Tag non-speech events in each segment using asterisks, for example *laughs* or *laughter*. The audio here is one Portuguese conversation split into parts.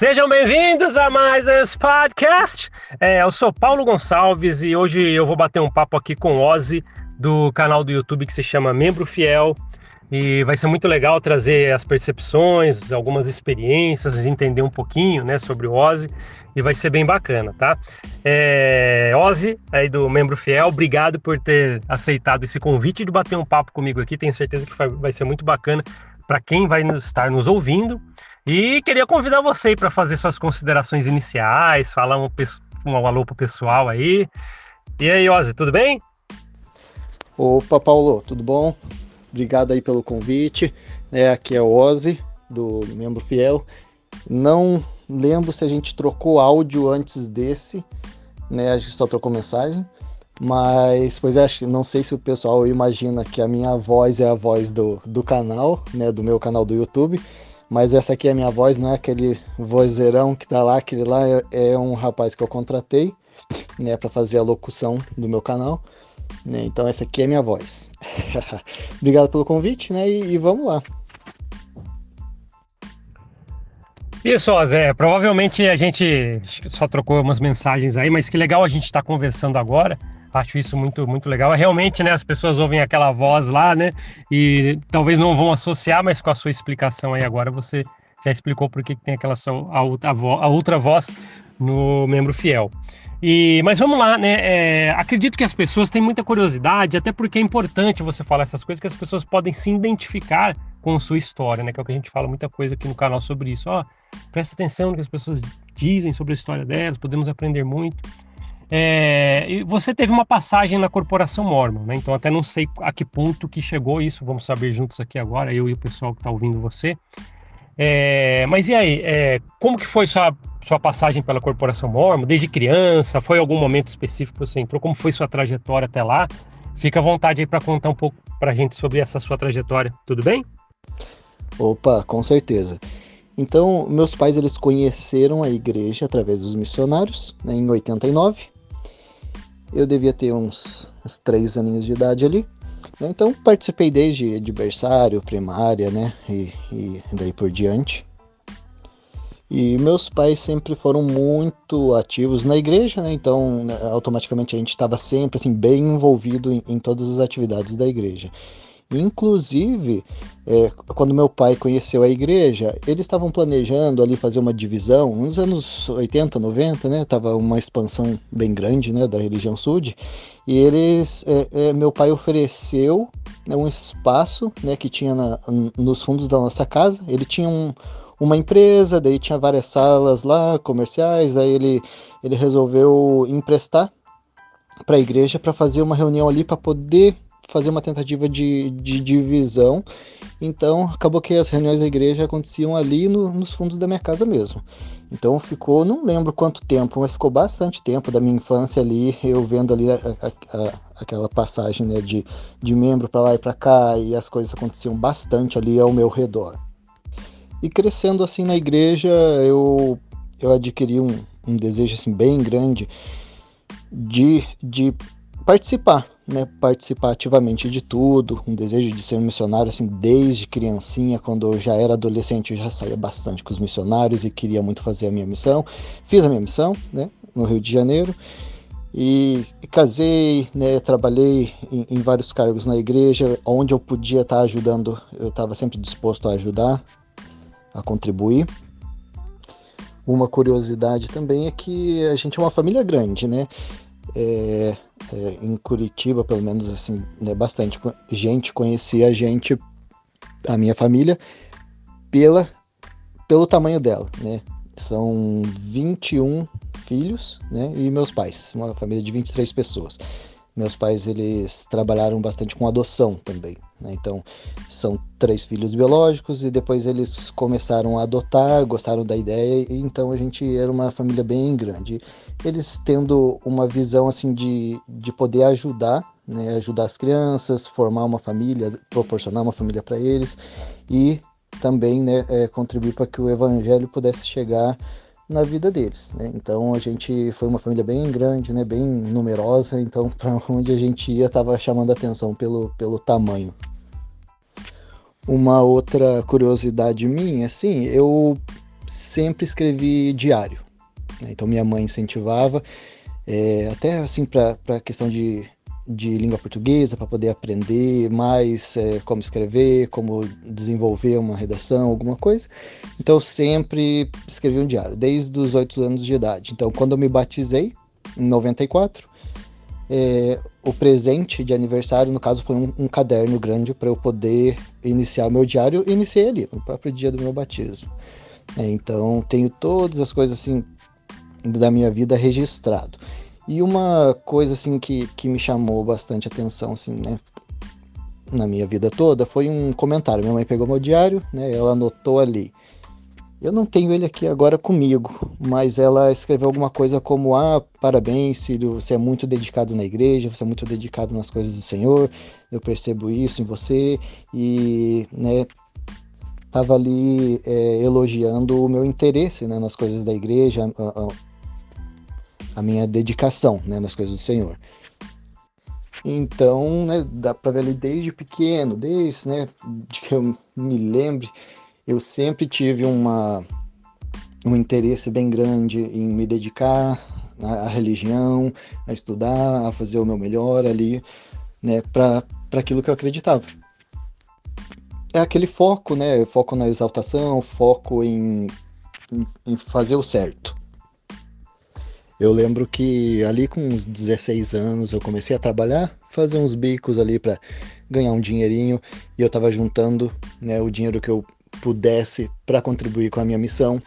Sejam bem-vindos a mais esse podcast. É, eu sou Paulo Gonçalves e hoje eu vou bater um papo aqui com o Ozzy do canal do YouTube que se chama Membro Fiel. E vai ser muito legal trazer as percepções, algumas experiências, entender um pouquinho né, sobre o Ozzy e vai ser bem bacana, tá? É, Ozzy, aí do Membro Fiel, obrigado por ter aceitado esse convite de bater um papo comigo aqui. Tenho certeza que vai ser muito bacana para quem vai estar nos ouvindo. E queria convidar você para fazer suas considerações iniciais, falar um, um alô pro pessoal aí. E aí, Ozzy, tudo bem? Opa, Paulo, tudo bom? Obrigado aí pelo convite. É, aqui é o Ozzy, do Membro Fiel. Não lembro se a gente trocou áudio antes desse, né? A gente só trocou mensagem. Mas, pois é, não sei se o pessoal imagina que a minha voz é a voz do, do canal, né? Do meu canal do YouTube. Mas essa aqui é a minha voz, não é aquele vozeirão que tá lá. Aquele lá é, é um rapaz que eu contratei, né? para fazer a locução do meu canal. Né? Então essa aqui é a minha voz. *laughs* Obrigado pelo convite, né? E, e vamos lá. Isso, Zé. Provavelmente a gente só trocou umas mensagens aí, mas que legal a gente estar tá conversando agora. Acho isso muito, muito legal. É realmente, né? As pessoas ouvem aquela voz lá, né? E talvez não vão associar, mas com a sua explicação aí agora você já explicou por que tem aquela a, a, a outra voz no membro fiel. E, mas vamos lá, né? É, acredito que as pessoas têm muita curiosidade, até porque é importante você falar essas coisas que as pessoas podem se identificar com sua história, né? Que é o que a gente fala muita coisa aqui no canal sobre isso. Ó, presta atenção no que as pessoas dizem sobre a história delas, podemos aprender muito. É, você teve uma passagem na Corporação Mormon, né? Então até não sei a que ponto que chegou isso, vamos saber juntos aqui agora, eu e o pessoal que está ouvindo você. É, mas e aí, é, como que foi sua, sua passagem pela Corporação Mormon? Desde criança? Foi algum momento específico que você entrou? Como foi sua trajetória até lá? Fica à vontade aí para contar um pouco para a gente sobre essa sua trajetória, tudo bem? Opa, com certeza. Então, meus pais eles conheceram a igreja através dos missionários né, em 89. Eu devia ter uns, uns três aninhos de idade ali. Né? Então participei desde de berçário, primária, né? E, e daí por diante. E meus pais sempre foram muito ativos na igreja, né? Então automaticamente a gente estava sempre assim bem envolvido em, em todas as atividades da igreja. Inclusive, é, quando meu pai conheceu a igreja, eles estavam planejando ali fazer uma divisão, nos anos 80, 90, né? Tava uma expansão bem grande, né, da religião sud. E eles, é, é, meu pai ofereceu né, um espaço, né, que tinha na, nos fundos da nossa casa. Ele tinha um, uma empresa, daí tinha várias salas lá, comerciais. Daí ele, ele resolveu emprestar para a igreja para fazer uma reunião ali para poder fazer uma tentativa de, de divisão. Então acabou que as reuniões da igreja aconteciam ali no, nos fundos da minha casa mesmo. Então ficou, não lembro quanto tempo, mas ficou bastante tempo da minha infância ali, eu vendo ali a, a, a, aquela passagem né, de, de membro para lá e para cá, e as coisas aconteciam bastante ali ao meu redor. E crescendo assim na igreja, eu, eu adquiri um, um desejo assim, bem grande de, de participar né, participar ativamente de tudo, um desejo de ser missionário assim desde criancinha, quando eu já era adolescente, eu já saía bastante com os missionários e queria muito fazer a minha missão. Fiz a minha missão, né, no Rio de Janeiro. E, casei, né, trabalhei em, em, vários cargos na igreja, onde eu podia estar ajudando, eu estava sempre disposto a ajudar, a contribuir. Uma curiosidade também é que a gente é uma família grande, né? É, é, em Curitiba, pelo menos assim, né, bastante gente conhecia a gente, a minha família, pela, pelo tamanho dela, né? São 21 filhos, né? E meus pais, uma família de 23 pessoas. Meus pais, eles trabalharam bastante com adoção também, né? Então, são três filhos biológicos e depois eles começaram a adotar, gostaram da ideia, e então a gente era uma família bem grande eles tendo uma visão assim de, de poder ajudar, né, ajudar as crianças, formar uma família, proporcionar uma família para eles e também né, é, contribuir para que o evangelho pudesse chegar na vida deles. Né? Então a gente foi uma família bem grande, né, bem numerosa, então *laughs* para onde a gente ia estava chamando atenção pelo, pelo tamanho. Uma outra curiosidade minha, assim, eu sempre escrevi diário. Né? Então minha mãe incentivava, é, até assim para a questão de, de língua portuguesa, para poder aprender mais é, como escrever, como desenvolver uma redação, alguma coisa. Então sempre escrevi um diário, desde os oito anos de idade. Então quando eu me batizei, em 94, é, o presente de aniversário, no caso, foi um, um caderno grande para eu poder iniciar o meu diário. Iniciei ali, no próprio dia do meu batismo. É, então, tenho todas as coisas assim da minha vida registrado. E uma coisa assim que, que me chamou bastante atenção, assim, né, na minha vida toda, foi um comentário. Minha mãe pegou meu diário, né, ela anotou ali. Eu não tenho ele aqui agora comigo, mas ela escreveu alguma coisa como: Ah, parabéns, filho, você é muito dedicado na igreja, você é muito dedicado nas coisas do Senhor, eu percebo isso em você, e, né, tava ali é, elogiando o meu interesse né, nas coisas da igreja, a, a, minha dedicação né, nas coisas do Senhor. Então, né, dá para ver ali desde pequeno, desde né, de que eu me lembre, eu sempre tive uma, um interesse bem grande em me dedicar à, à religião, a estudar, a fazer o meu melhor ali, né, para aquilo que eu acreditava. É aquele foco, né, foco na exaltação, foco em, em, em fazer o certo. Eu lembro que ali com uns 16 anos eu comecei a trabalhar, fazer uns bicos ali para ganhar um dinheirinho e eu estava juntando né, o dinheiro que eu pudesse para contribuir com a minha missão.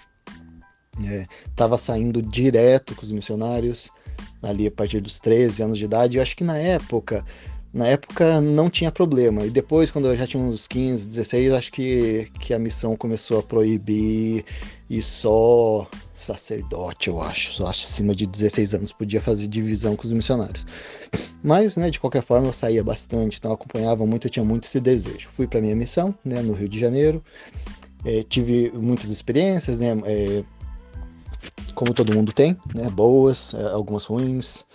Estava é, saindo direto com os missionários, ali a partir dos 13 anos de idade. Eu acho que na época, na época não tinha problema. E depois, quando eu já tinha uns 15, 16, acho que, que a missão começou a proibir e só sacerdote, eu acho, só acho acima de 16 anos podia fazer divisão com os missionários. Mas, né, de qualquer forma, eu saía bastante, então acompanhava muito, eu tinha muito esse desejo. Fui para minha missão, né, no Rio de Janeiro, é, tive muitas experiências, né, é, como todo mundo tem, né, boas, é, algumas ruins,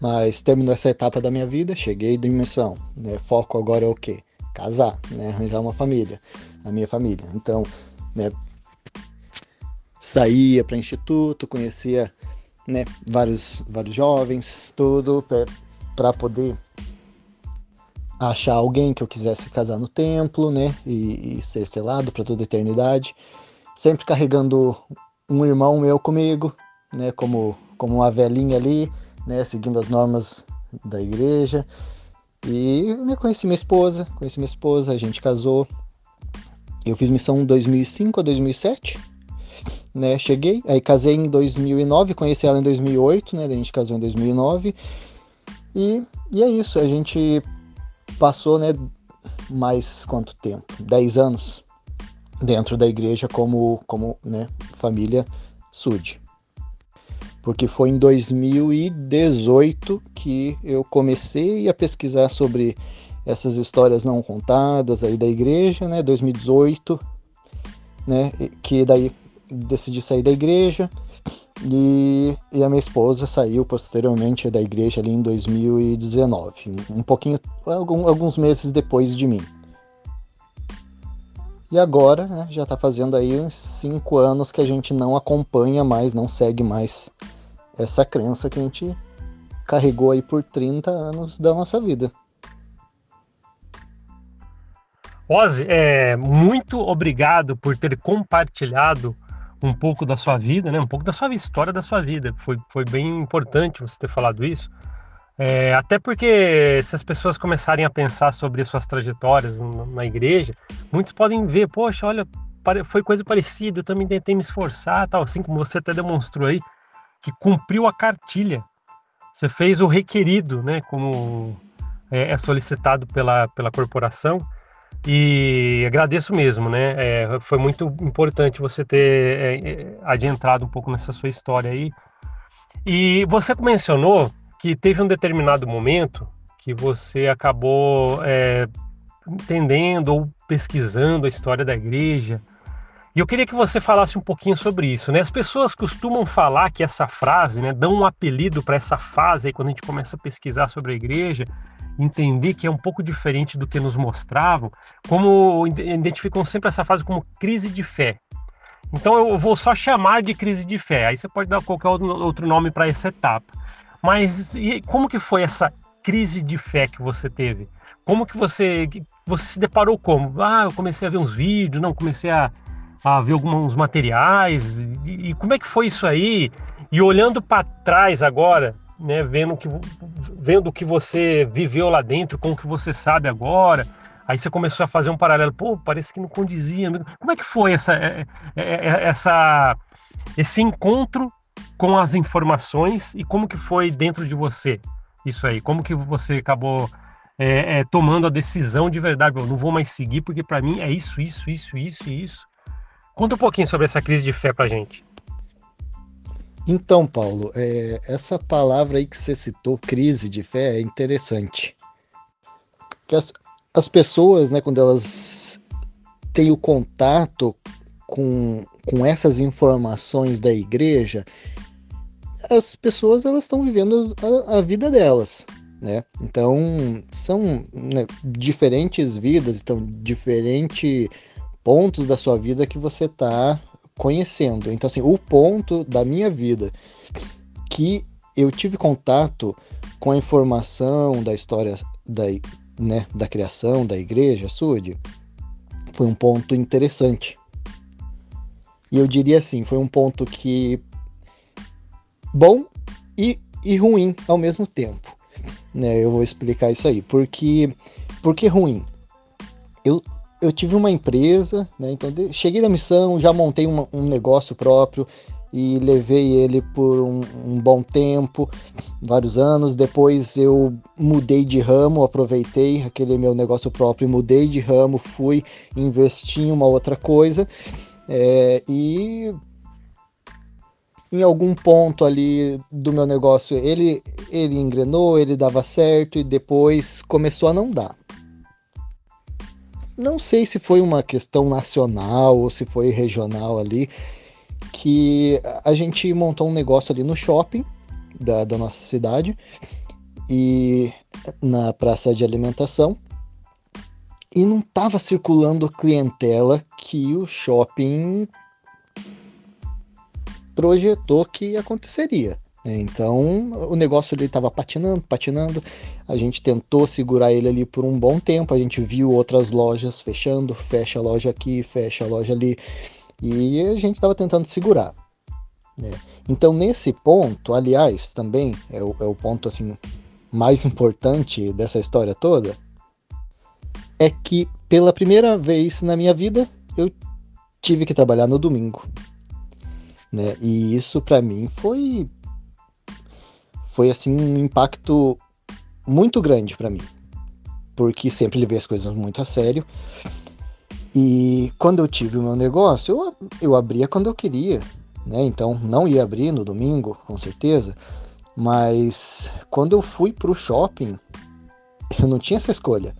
mas terminou essa etapa da minha vida, cheguei de missão, né, foco agora é o quê? Casar, né, arranjar uma família, a minha família. Então, né, saía para instituto, conhecia né, vários, vários jovens, tudo para poder achar alguém que eu quisesse casar no templo, né, e, e ser selado para toda a eternidade, sempre carregando um irmão meu comigo, né, como como uma velhinha ali, né, seguindo as normas da igreja. E né, conheci minha esposa, conheci minha esposa, a gente casou. Eu fiz missão 2005 a 2007 né? Cheguei, aí casei em 2009, conheci ela em 2008, né? A gente casou em 2009. E, e é isso, a gente passou, né, mais quanto tempo? 10 anos dentro da igreja como, como né, família Sud. Porque foi em 2018 que eu comecei a pesquisar sobre essas histórias não contadas aí da igreja, né? 2018, né? Que daí decidi sair da igreja e, e, a minha esposa saiu posteriormente da igreja ali em 2019, um pouquinho, alguns meses depois de mim. E agora, né, já está fazendo aí uns cinco anos que a gente não acompanha mais, não segue mais essa crença que a gente carregou aí por 30 anos da nossa vida. Ozzy, é, muito obrigado por ter compartilhado um pouco da sua vida, né? Um pouco da sua história da sua vida. Foi, foi bem importante você ter falado isso. É, até porque se as pessoas começarem a pensar sobre suas trajetórias na, igreja, muitos podem ver, poxa, olha, foi coisa parecida, eu também tentei me esforçar, tal, assim como você até demonstrou aí, que cumpriu a cartilha. Você fez o requerido, né? Como é, é solicitado pela, pela corporação. E agradeço mesmo, né? É, foi muito importante você ter é, é, adiantado um pouco nessa sua história aí. E você mencionou que teve um determinado momento que você acabou é, entendendo ou pesquisando a história da igreja. E eu queria que você falasse um pouquinho sobre isso, né? As pessoas costumam falar que essa frase, né, dão um apelido para essa fase aí quando a gente começa a pesquisar sobre a igreja, entender que é um pouco diferente do que nos mostravam, como identificam sempre essa fase como crise de fé. Então eu vou só chamar de crise de fé. Aí você pode dar qualquer outro nome para essa etapa. Mas como que foi essa crise de fé que você teve? Como que você você se deparou como? Ah, eu comecei a ver uns vídeos, não comecei a, a ver alguns materiais. E, e como é que foi isso aí? E olhando para trás agora, né, vendo que vendo o que você viveu lá dentro, com o que você sabe agora, Aí você começou a fazer um paralelo, pô, parece que não condizia. Como é que foi essa, é, é, é, essa, esse encontro com as informações e como que foi dentro de você isso aí? Como que você acabou é, é, tomando a decisão de verdade? Eu não vou mais seguir porque para mim é isso, isso, isso, isso isso. Conta um pouquinho sobre essa crise de fé para gente. Então, Paulo, é, essa palavra aí que você citou, crise de fé, é interessante. Que as, as pessoas, né, quando elas têm o contato com, com essas informações da igreja, as pessoas elas estão vivendo a, a, vida delas, né? Então são né, diferentes vidas, então diferentes pontos da sua vida que você está conhecendo. Então assim, o ponto da minha vida que eu tive contato com a informação da história da, né, da criação da igreja, Sud, foi um ponto interessante. E eu diria assim, foi um ponto que bom e, e ruim ao mesmo tempo. Né, eu vou explicar isso aí. Porque, porque ruim? Eu, eu tive uma empresa, né, então cheguei na missão, já montei uma, um negócio próprio, e levei ele por um, um, bom tempo, vários anos. Depois eu mudei de ramo, aproveitei aquele meu negócio próprio, mudei de ramo, fui investir em uma outra coisa é, e em algum ponto ali do meu negócio ele ele engrenou, ele dava certo e depois começou a não dar. Não sei se foi uma questão nacional ou se foi regional ali, que a gente montou um negócio ali no shopping da, da nossa cidade e na praça de alimentação e não estava circulando clientela que o shopping projetou que aconteceria. Então o negócio ali estava patinando, patinando. A gente tentou segurar ele ali por um bom tempo. A gente viu outras lojas fechando, fecha a loja aqui, fecha a loja ali. E a gente estava tentando segurar. Né? Então, nesse ponto, aliás, também é o, é o ponto assim mais importante dessa história toda, é que pela primeira vez na minha vida eu tive que trabalhar no domingo. Né? E isso para mim foi foi assim um impacto muito grande para mim, porque sempre levei as coisas muito a sério e quando eu tive o meu negócio, eu, eu abria quando eu queria, né? Então não ia abrir no domingo, com certeza. Mas quando eu fui para o shopping, *laughs* eu não tinha essa escolha.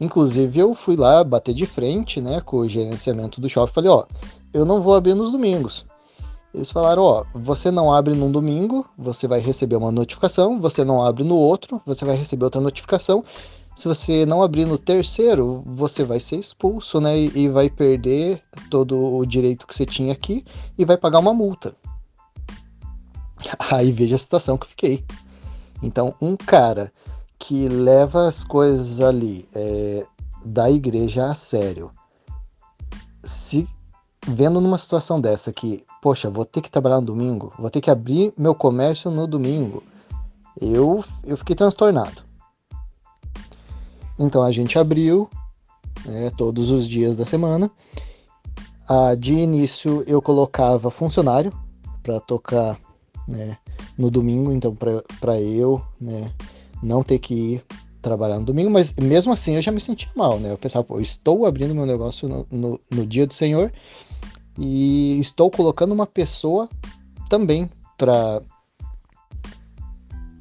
Inclusive eu fui lá bater de frente, né, com o gerenciamento do shopping, falei, ó, eu não vou abrir nos domingos. Eles falaram, ó, você não abre num domingo, você vai receber uma notificação, você não abre no outro, você vai receber outra notificação, se você não abrir no terceiro, você vai ser expulso, né? E, e vai perder todo o direito que você tinha aqui e vai pagar uma multa. Aí veja a situação que eu fiquei. Então, um cara que leva as coisas ali é, da igreja a sério, se vendo numa situação dessa que, poxa, vou ter que trabalhar no domingo, vou ter que abrir meu comércio no domingo, eu, eu fiquei transtornado. Então a gente abriu né, todos os dias da semana. Ah, de início eu colocava funcionário para tocar né, no domingo, então para eu né, não ter que ir trabalhar no domingo, mas mesmo assim eu já me sentia mal, né? Eu pensava, pô, eu estou abrindo meu negócio no, no, no dia do Senhor e estou colocando uma pessoa também para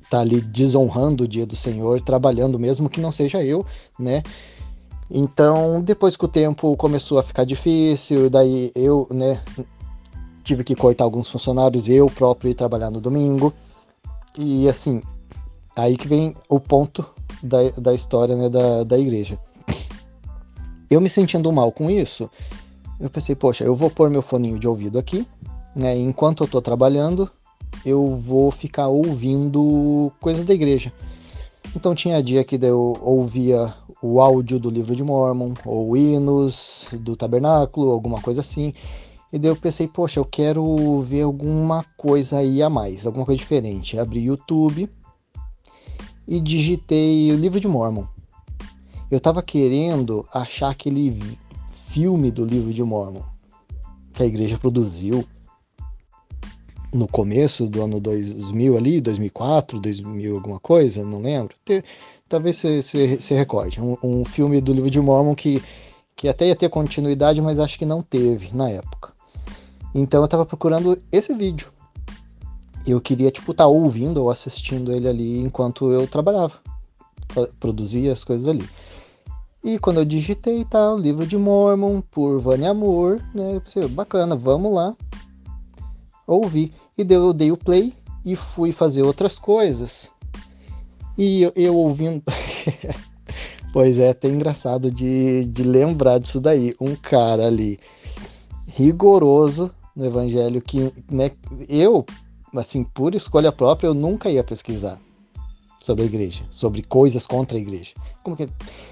tá ali desonrando o dia do Senhor, trabalhando mesmo que não seja eu, né? Então, depois que o tempo começou a ficar difícil, daí eu, né, tive que cortar alguns funcionários, eu próprio ir trabalhar no domingo. E assim, aí que vem o ponto da, da história né, da, da igreja. Eu me sentindo mal com isso, eu pensei, poxa, eu vou pôr meu foninho de ouvido aqui, né? enquanto eu tô trabalhando, eu vou ficar ouvindo coisas da igreja. Então tinha dia que eu ouvia o áudio do livro de Mormon, ou hinos do tabernáculo, alguma coisa assim. E daí eu pensei, poxa, eu quero ver alguma coisa aí a mais, alguma coisa diferente. Abri YouTube e digitei o livro de Mormon. Eu tava querendo achar aquele filme do livro de Mormon que a igreja produziu no começo do ano 2000 ali, 2004, 2000 alguma coisa, não lembro. Talvez você se recorde. Um, um, filme do livro de Mormon que, que até ia ter continuidade, mas acho que não teve na época. Então eu tava procurando esse vídeo. Eu queria, tipo, estar tá ouvindo ou assistindo ele ali enquanto eu trabalhava. Produzia as coisas ali. E quando eu digitei, tá, o livro de Mormon, por Vânia Amor, né? Eu pensei, bacana, vamos lá ouvir. E eu dei o play e fui fazer outras coisas. E eu, eu ouvindo. *laughs* pois é, até engraçado de, de lembrar disso daí. Um cara ali rigoroso no evangelho que né, eu, assim, por escolha própria, eu nunca ia pesquisar sobre a igreja, sobre coisas contra a igreja. Como que,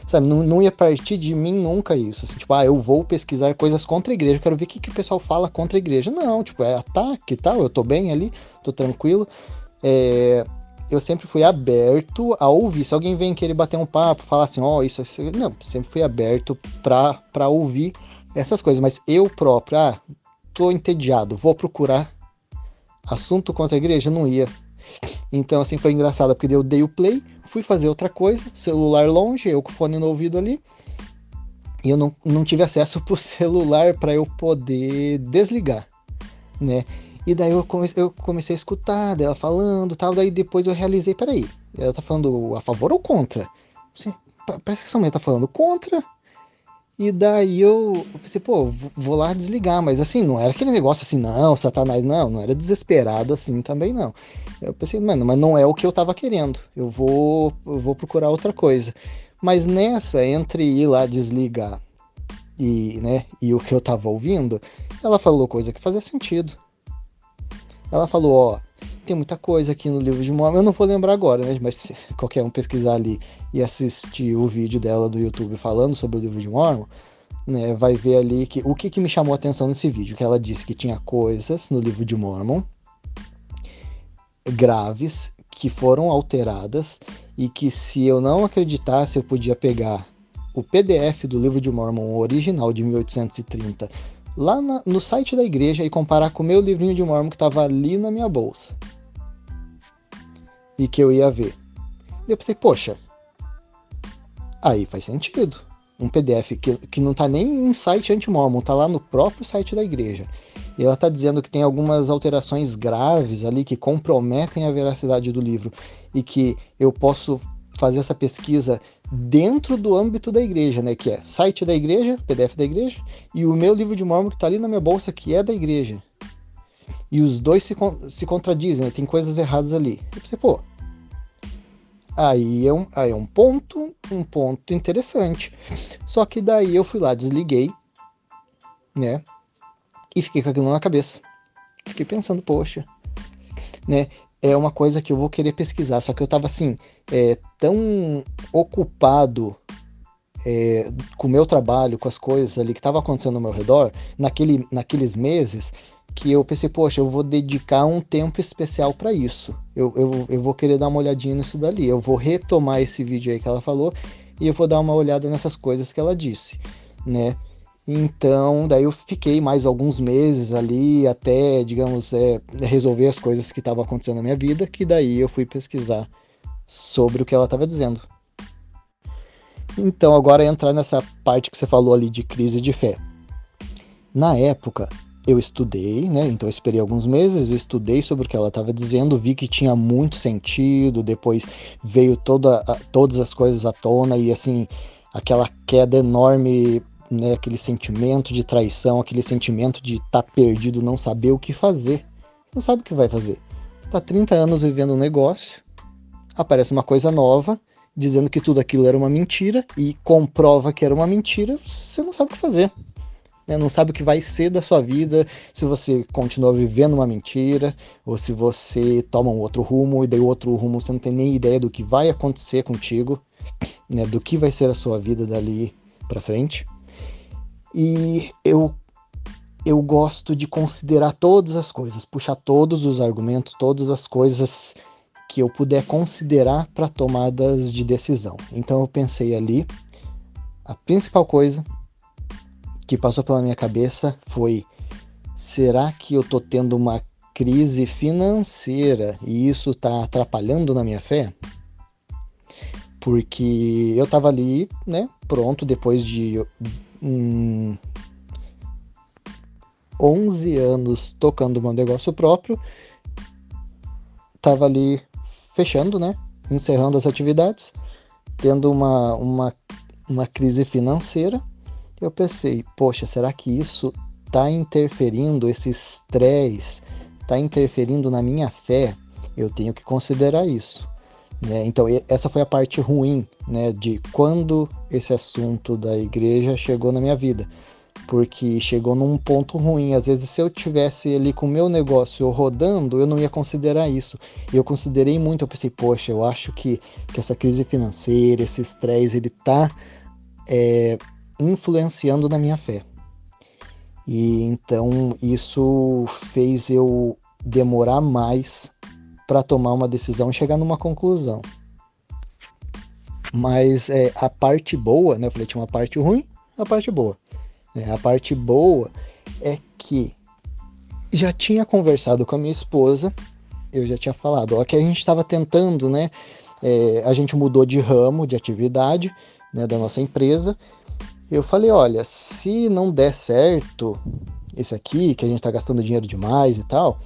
sabe, não, não ia partir de mim nunca isso, assim, tipo, ah, eu vou pesquisar coisas contra a igreja, quero ver o que, que o pessoal fala contra a igreja. Não, tipo, é ataque e tal, eu tô bem ali, tô tranquilo. É, eu sempre fui aberto a ouvir. Se alguém vem querer bater um papo, falar assim, ó, oh, isso, isso, não, sempre fui aberto pra, pra ouvir essas coisas, mas eu próprio, ah, tô entediado, vou procurar assunto contra a igreja, não ia. Então, assim, foi engraçado, porque eu dei o play, fui fazer outra coisa, celular longe, eu com o fone no ouvido ali, e eu não, não tive acesso *laughs* pro celular para eu poder desligar, né? E daí eu comecei, eu comecei a escutar dela falando tal, daí depois eu realizei, peraí, ela tá falando a favor ou contra? Assim, parece que essa mulher tá falando contra, e daí eu, pensei, pô, vou lá desligar, mas assim, não era aquele negócio assim, não, Satanás, não, não era desesperado assim também, não. Eu pensei, mano, mas não é o que eu tava querendo, eu vou, eu vou procurar outra coisa. Mas nessa, entre ir lá desligar e, né, e o que eu tava ouvindo, ela falou coisa que fazia sentido. Ela falou, ó, tem muita coisa aqui no livro de Mormon. Eu não vou lembrar agora, né? Mas se *laughs* qualquer um pesquisar ali e assistir o vídeo dela do YouTube falando sobre o livro de Mormon, né, vai ver ali que o que, que me chamou a atenção nesse vídeo, que ela disse que tinha coisas no livro de Mormon graves que foram alteradas e que se eu não acreditasse eu podia pegar o PDF do livro de Mormon original de 1830 lá na, no site da igreja e comparar com o meu livrinho de Mormon que estava ali na minha bolsa e que eu ia ver. E eu pensei, poxa, aí faz sentido. Um PDF que, que não está nem em site anti-mormon, está lá no próprio site da igreja. E ela está dizendo que tem algumas alterações graves ali que comprometem a veracidade do livro e que eu posso fazer essa pesquisa dentro do âmbito da igreja, né? Que é site da igreja, PDF da igreja, e o meu livro de Mormon que está ali na minha bolsa, que é da igreja. E os dois se, se contradizem, né? tem coisas erradas ali. Eu pensei, pô, Aí é um, aí é um ponto, um ponto interessante. Só que daí eu fui lá, desliguei, né? E fiquei com aquilo na cabeça. Fiquei pensando, poxa, né? É uma coisa que eu vou querer pesquisar. Só que eu tava assim, é, tão ocupado é, com o meu trabalho, com as coisas ali que estavam acontecendo ao meu redor, naquele, naqueles meses, que eu pensei, poxa, eu vou dedicar um tempo especial para isso. Eu, eu, eu vou querer dar uma olhadinha nisso dali. Eu vou retomar esse vídeo aí que ela falou e eu vou dar uma olhada nessas coisas que ela disse, né? Então, daí eu fiquei mais alguns meses ali até, digamos, é, resolver as coisas que estavam acontecendo na minha vida, que daí eu fui pesquisar sobre o que ela estava dizendo. Então, agora entrar nessa parte que você falou ali de crise de fé. Na época, eu estudei, né? Então eu esperei alguns meses, estudei sobre o que ela estava dizendo, vi que tinha muito sentido, depois veio toda, todas as coisas à tona e assim, aquela queda enorme, né? Aquele sentimento de traição, aquele sentimento de estar tá perdido, não saber o que fazer. Não sabe o que vai fazer. Está 30 anos vivendo um negócio, aparece uma coisa nova, dizendo que tudo aquilo era uma mentira e comprova que era uma mentira, você não sabe o que fazer né? não sabe o que vai ser da sua vida, se você continua vivendo uma mentira, ou se você toma um outro rumo, e daí outro rumo você não tem nem ideia do que vai acontecer contigo, né? do que vai ser a sua vida dali para frente. E eu eu gosto de considerar todas as coisas, puxar todos os argumentos, todas as coisas que eu puder considerar para tomadas de decisão. Então eu pensei ali, a principal coisa que passou pela minha cabeça foi: será que eu estou tendo uma crise financeira e isso está atrapalhando na minha fé? Porque eu estava ali, né, pronto, depois de hum, 11 anos tocando meu negócio próprio, estava ali fechando, né, encerrando as atividades, tendo uma, uma, uma crise financeira eu pensei, poxa, será que isso está interferindo, esse estresse está interferindo na minha fé? Eu tenho que considerar isso. Né? Então, essa foi a parte ruim né, de quando esse assunto da igreja chegou na minha vida. Porque chegou num ponto ruim. Às vezes, se eu tivesse ali com o meu negócio rodando, eu não ia considerar isso. Eu considerei muito. Eu pensei, poxa, eu acho que, que essa crise financeira, esse estresse, ele está é, influenciando na minha fé. E então isso fez eu demorar mais para tomar uma decisão e chegar numa conclusão. Mas é, a parte boa, né? Eu falei, tinha uma parte ruim, a parte boa. É, a parte boa é que já tinha conversado com a minha esposa, eu já tinha falado, ó, que a gente estava tentando, né? É, a gente mudou de ramo, de atividade, né, da nossa empresa, eu falei, olha, se não der certo esse aqui, que a gente está gastando dinheiro demais e tal,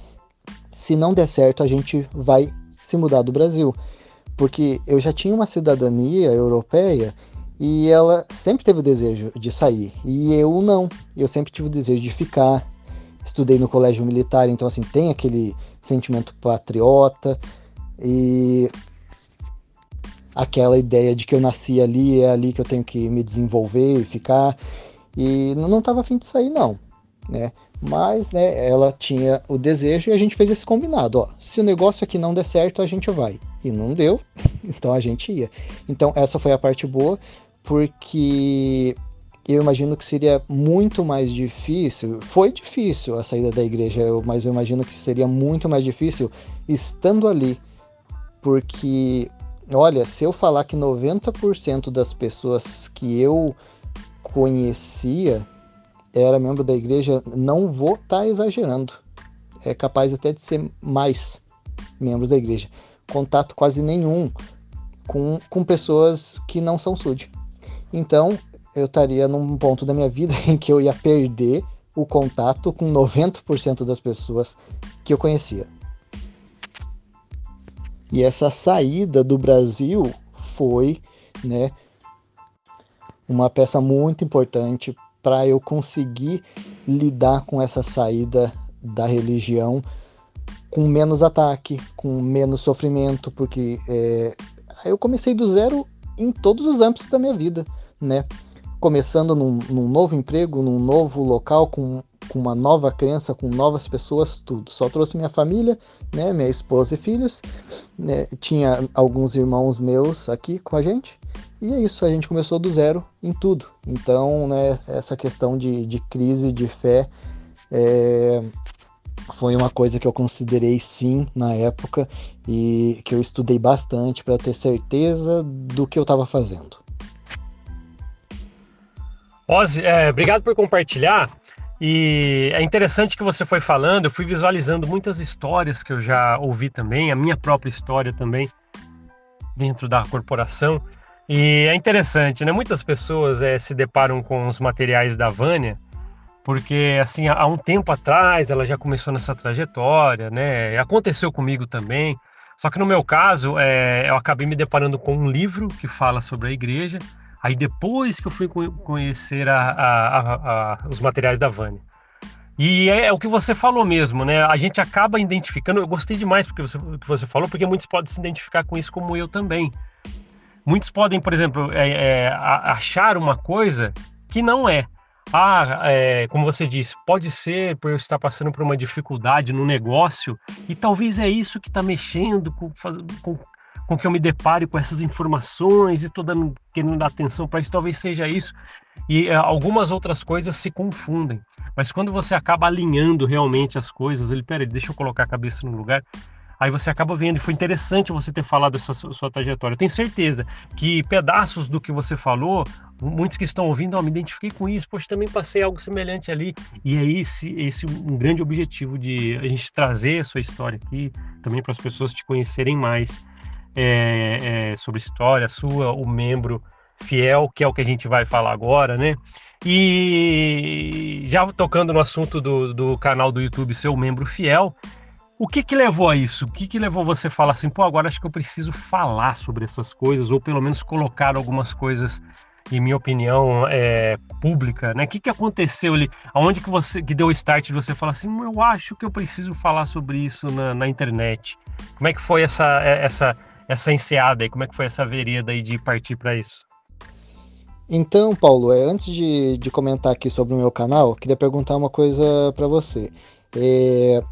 se não der certo, a gente vai se mudar do Brasil. Porque eu já tinha uma cidadania europeia e ela sempre teve o desejo de sair. E eu não. Eu sempre tive o desejo de ficar. Estudei no colégio militar, então assim, tem aquele sentimento patriota. E aquela ideia de que eu nasci ali, é ali que eu tenho que me desenvolver e ficar. E não estava afim de sair, não. Né? Mas né, ela tinha o desejo e a gente fez esse combinado. Ó, se o negócio aqui não der certo, a gente vai. E não deu, *laughs* então a gente ia. Então essa foi a parte boa, porque eu imagino que seria muito mais difícil. Foi difícil a saída da igreja, mas eu imagino que seria muito mais difícil estando ali, porque Olha, se eu falar que 90% das pessoas que eu conhecia era membro da igreja, não vou estar tá exagerando. É capaz até de ser mais membros da igreja. Contato quase nenhum com, com pessoas que não são SUD. Então, eu estaria num ponto da minha vida *laughs* em que eu ia perder o contato com 90% das pessoas que eu conhecia. E essa saída do Brasil foi, né, uma peça muito importante para eu conseguir lidar com essa saída da religião com menos ataque, com menos sofrimento, porque é, eu comecei do zero em todos os âmbitos da minha vida, né? Começando num, num novo emprego, num novo local, com com uma nova crença, com novas pessoas, tudo. Só trouxe minha família, né, minha esposa e filhos. Né, tinha alguns irmãos meus aqui com a gente. E é isso, a gente começou do zero em tudo. Então, né, essa questão de, de crise de fé é, foi uma coisa que eu considerei sim na época e que eu estudei bastante para ter certeza do que eu estava fazendo. Ozzy, é, obrigado por compartilhar. E é interessante que você foi falando, eu fui visualizando muitas histórias que eu já ouvi também, a minha própria história também, dentro da corporação. E é interessante, né? Muitas pessoas é, se deparam com os materiais da Vânia, porque assim, há um tempo atrás ela já começou nessa trajetória, né? Aconteceu comigo também. Só que no meu caso, é, eu acabei me deparando com um livro que fala sobre a igreja Aí depois que eu fui conhecer a, a, a, os materiais da Vânia. E é, é, o que você falou mesmo, né? A gente acaba identificando. Eu gostei demais porque você, que você falou, porque muitos podem se identificar com isso, como eu também. Muitos podem, por exemplo, é, é, achar uma coisa que não é. ah, é, como você disse, pode ser por eu estar passando por uma dificuldade no negócio, e talvez é isso que está mexendo com, com, com que eu me depare com essas informações e estou querendo dar atenção para isso, talvez seja isso. E é, algumas outras coisas se confundem. Mas quando você acaba alinhando realmente as coisas, ele, peraí, deixa eu colocar a cabeça no lugar, aí você acaba vendo. E foi interessante você ter falado dessa sua trajetória. Eu tenho certeza que pedaços do que você falou, muitos que estão ouvindo, oh, me identifiquei com isso, poxa, também passei algo semelhante ali. E é esse, esse um grande objetivo de a gente trazer a sua história aqui, também para as pessoas te conhecerem mais é, é, sobre história sua, o membro fiel, que é o que a gente vai falar agora, né? E já tocando no assunto do, do canal do YouTube Seu Membro Fiel, o que que levou a isso? O que que levou você a falar assim, pô, agora acho que eu preciso falar sobre essas coisas, ou pelo menos colocar algumas coisas, em minha opinião, é, pública, né? O que que aconteceu ali? Aonde que você, que deu o start de você falar assim, eu acho que eu preciso falar sobre isso na, na internet? Como é que foi essa, é, essa, essa enseada aí? Como é que foi essa vereda aí de partir para isso? Então, Paulo, é, antes de, de comentar aqui sobre o meu canal, queria perguntar uma coisa para você. É,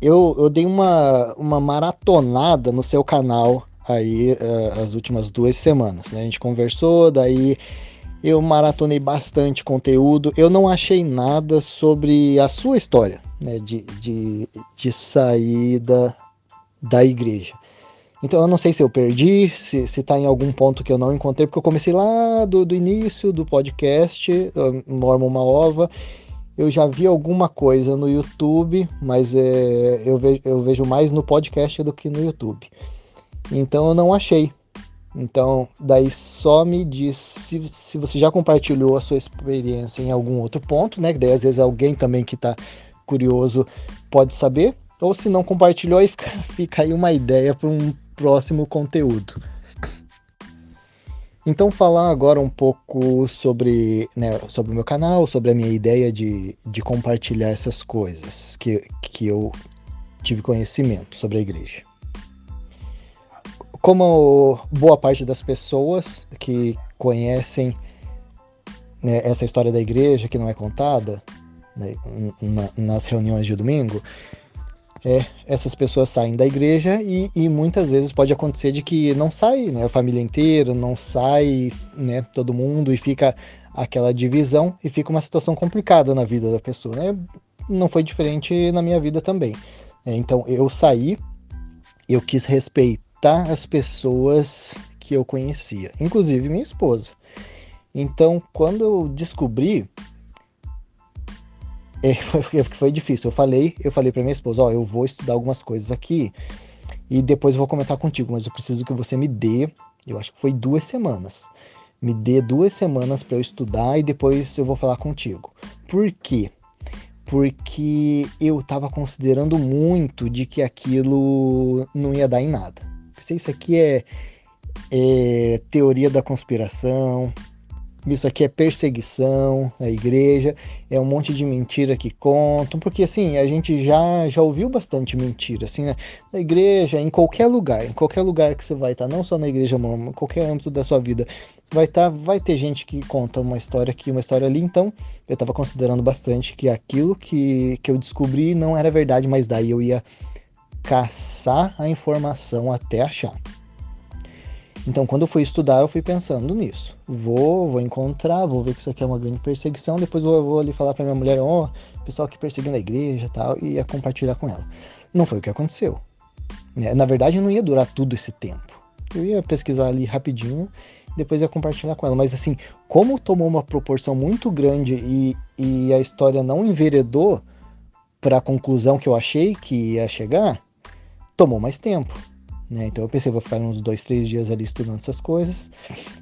eu, eu dei uma, uma maratonada no seu canal aí uh, as últimas duas semanas. Né? A gente conversou, daí eu maratonei bastante conteúdo. Eu não achei nada sobre a sua história né? de, de, de saída da igreja. Então eu não sei se eu perdi, se, está em algum ponto que eu não encontrei, porque eu comecei lá do, do início do podcast, Mormon Uma Ova, eu já vi alguma coisa no YouTube, mas é, eu, vejo, eu vejo mais no podcast do que no YouTube. Então eu não achei. Então, daí só me diz se, se você já compartilhou a sua experiência em algum outro ponto, né? Que daí às vezes alguém também que está curioso pode saber. Ou se não compartilhou, aí fica, *laughs* fica aí uma ideia para um próximo conteúdo. Então, falar agora um pouco sobre, né, sobre o meu canal, sobre a minha ideia de, de compartilhar essas coisas que, que eu tive conhecimento sobre a igreja. Como boa parte das pessoas que conhecem né, essa história da igreja que não é contada né, na, nas reuniões de domingo, é, essas pessoas saem da igreja e, e, muitas vezes pode acontecer de que não sai né, a família inteira, não sai né, todo mundo e fica aquela divisão e fica uma situação complicada na vida da pessoa. Né? Não foi diferente na minha vida também. É, então eu saí, eu quis respeitar as pessoas que eu conhecia, inclusive minha esposa. Então quando eu descobri é, *laughs* foi, foi difícil. Eu falei, eu falei para minha esposa, ó, eu vou estudar algumas coisas aqui e depois eu vou comentar contigo, mas eu preciso que você me dê, eu acho que foi duas semanas. Me dê duas semanas para eu estudar e depois eu vou falar contigo. Por quê? Porque eu estava considerando muito de que aquilo não ia dar em nada. Se isso aqui é, é teoria da conspiração, isso aqui é perseguição à igreja, é um monte de mentira que contam, porque assim, a gente já, já ouviu bastante mentira, assim, né? Na igreja, em qualquer lugar, em qualquer lugar que você vai estar, não só na igreja em qualquer âmbito da sua vida, vai estar, vai ter gente que conta uma história aqui, uma história ali, então eu estava considerando bastante que aquilo que, que eu descobri não era verdade, mas daí eu ia caçar a informação até achar. Então, quando eu fui estudar, eu fui pensando nisso. Vou, vou encontrar, vou ver que isso aqui é uma grande perseguição. Depois eu vou ali falar para minha mulher, ó, oh, pessoal aqui perseguindo a igreja tal, e ia compartilhar com ela. Não foi o que aconteceu. Né? Na verdade, não ia durar tudo esse tempo. Eu ia pesquisar ali rapidinho, depois ia compartilhar com ela. Mas assim, como tomou uma proporção muito grande e, e a história não enveredou para a conclusão que eu achei que ia chegar, tomou mais tempo. Né? Então eu pensei, vou ficar uns dois, três dias ali estudando essas coisas.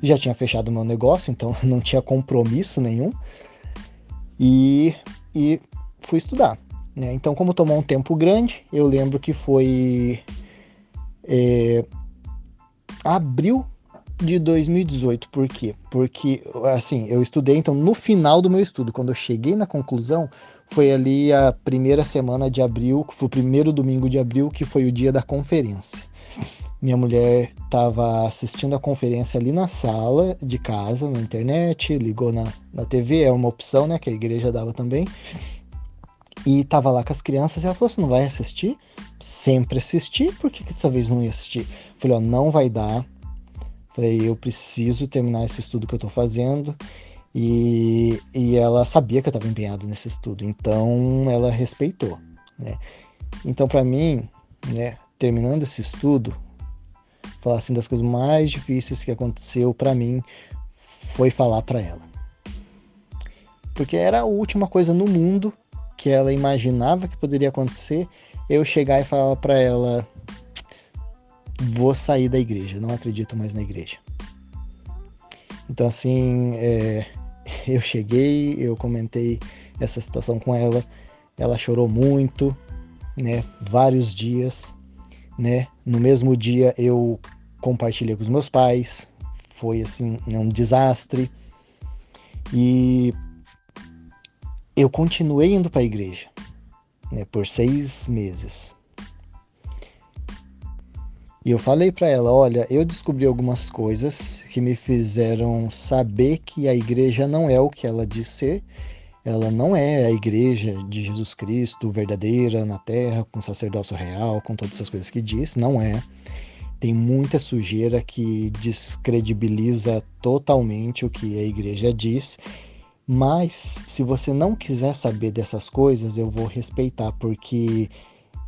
Já tinha fechado meu negócio, então *laughs* não tinha compromisso nenhum. E, e fui estudar. Né? Então, como tomou um tempo grande, eu lembro que foi é, abril de 2018. Por quê? Porque, assim, eu estudei, então, no final do meu estudo, quando eu cheguei na conclusão, foi ali a primeira semana de abril, foi o primeiro domingo de abril, que foi o dia da conferência. Minha mulher estava assistindo a conferência ali na sala de casa, na internet, ligou na, na TV, é uma opção, né, que a igreja dava também. E tava lá com as crianças e ela falou: Você não vai assistir? Sempre assisti, por que, que dessa vez não ia assistir? Falei: Ó, não vai dar. Falei: Eu preciso terminar esse estudo que eu tô fazendo. E, e ela sabia que eu estava empenhado nesse estudo, então ela respeitou. Né? Então, para mim, né, terminando esse estudo, falar assim das coisas mais difíceis que aconteceu para mim foi falar para ela. Porque era a última coisa no mundo que ela imaginava que poderia acontecer, eu chegar e falar para ela: vou sair da igreja, não acredito mais na igreja. Então, assim, é, *laughs* eu cheguei, eu comentei essa situação com ela, ela chorou muito, né? Vários dias, né? No mesmo dia eu compartilhei com os meus pais, foi assim um desastre e eu continuei indo para a igreja, né? Por seis meses. E eu falei para ela, olha, eu descobri algumas coisas que me fizeram saber que a igreja não é o que ela diz ser. Ela não é a igreja de Jesus Cristo verdadeira na terra, com sacerdócio real, com todas essas coisas que diz, não é. Tem muita sujeira que descredibiliza totalmente o que a igreja diz. Mas se você não quiser saber dessas coisas, eu vou respeitar, porque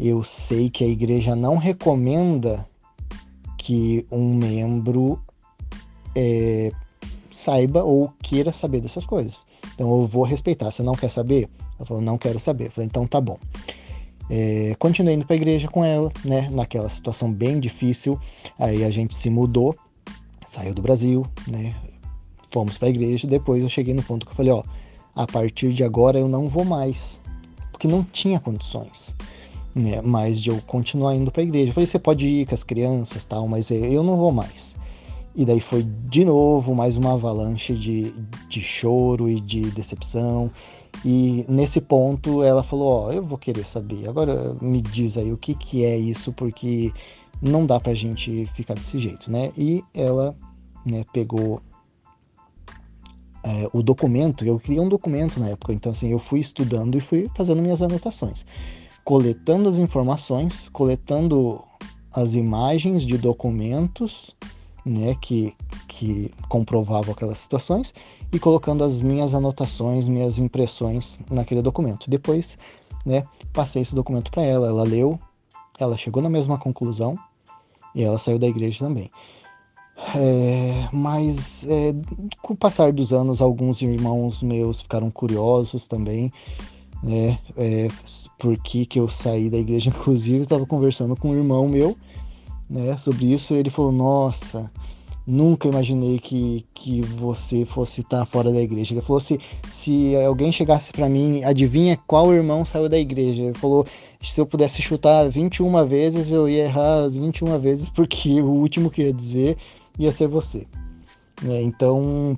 eu sei que a igreja não recomenda que um membro é, saiba ou queira saber dessas coisas. Então eu vou respeitar. Você não quer saber? Ela falou, não quero saber. Eu falei, então tá bom. É, continuei indo para a igreja com ela, né? Naquela situação bem difícil. Aí a gente se mudou, saiu do Brasil, né? Fomos para a igreja. Depois eu cheguei no ponto que eu falei, ó, a partir de agora eu não vou mais, porque não tinha condições né? Mas de eu continuar indo para a igreja. Eu falei, você pode ir com as crianças tal, mas eu não vou mais. E daí foi de novo mais uma avalanche de, de choro e de decepção. E nesse ponto ela falou, ó, oh, eu vou querer saber. Agora me diz aí o que que é isso, porque não dá pra gente ficar desse jeito, né? E ela, né, pegou é, o documento, eu criei um documento na época, então assim, eu fui estudando e fui fazendo minhas anotações coletando as informações, coletando as imagens de documentos né, que, que comprovavam aquelas situações e colocando as minhas anotações, minhas impressões naquele documento. Depois, né, passei esse documento para ela, ela leu, ela chegou na mesma conclusão e ela saiu da igreja também. É, mas é, com o passar dos anos, alguns irmãos meus ficaram curiosos também né? É, por que, que eu saí da igreja, *laughs* inclusive, estava conversando com um irmão meu, né, sobre isso, ele falou, nossa, nunca imaginei que, que você fosse estar fora da igreja. Ele falou, se, se alguém chegasse para mim, adivinha qual irmão saiu da igreja? Ele falou, se eu pudesse chutar 21 vezes, eu ia errar as 21 vezes, porque o último que ia dizer ia ser você. É, então,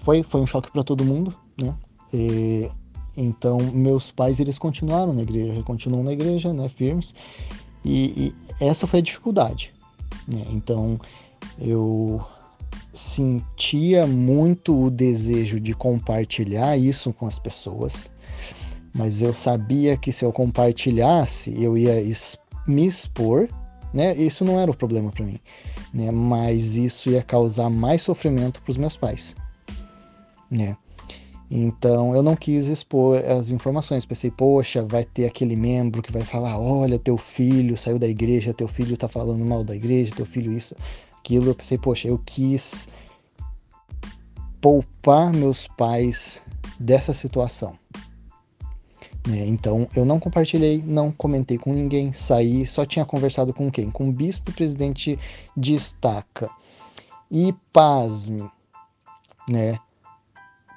foi, foi um choque para todo mundo, né? E, então, meus pais, eles continuaram na igreja, continuam na igreja, né, firmes, e essa foi a dificuldade, né? Então, eu sentia muito o desejo de compartilhar isso com as pessoas, mas eu sabia que se eu compartilhasse, eu ia me expor, né? Isso não era o problema para mim, né? Mas isso ia causar mais sofrimento para os meus pais, né? Então eu não quis expor as informações. Pensei, poxa, vai ter aquele membro que vai falar: olha, teu filho saiu da igreja, teu filho tá falando mal da igreja, teu filho isso, aquilo. Eu pensei, poxa, eu quis poupar meus pais dessa situação. É, então eu não compartilhei, não comentei com ninguém, saí, só tinha conversado com quem? Com o bispo presidente de estaca. E pasme, né?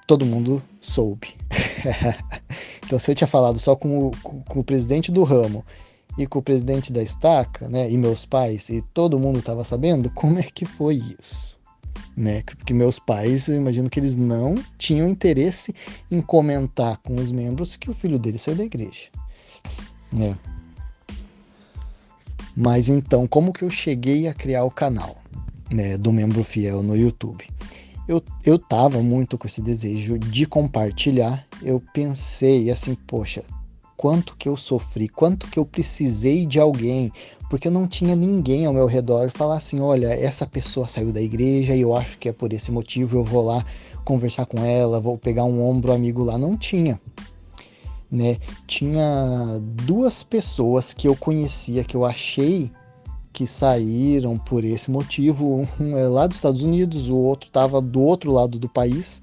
Todo mundo soube. *laughs* então, se eu tinha falado só com o, com, o, presidente do ramo e com o presidente da estaca, né, e meus pais, e todo mundo estava sabendo, como é que foi isso? Né? Porque meus pais, eu imagino que eles não tinham interesse em comentar com os membros que o filho dele saiu da igreja. Né? Mas então, como que eu cheguei a criar o canal né, do Membro Fiel no YouTube? Eu, eu tava muito com esse desejo de compartilhar. Eu pensei assim, poxa, quanto que eu sofri, quanto que eu precisei de alguém, porque eu não tinha ninguém ao meu redor falar assim, olha, essa pessoa saiu da igreja e eu acho que é por esse motivo eu vou lá conversar com ela, vou pegar um ombro amigo lá, não tinha. Né? Tinha duas pessoas que eu conhecia que eu achei que saíram por esse motivo. Um é lá dos Estados Unidos, o outro estava do outro lado do país.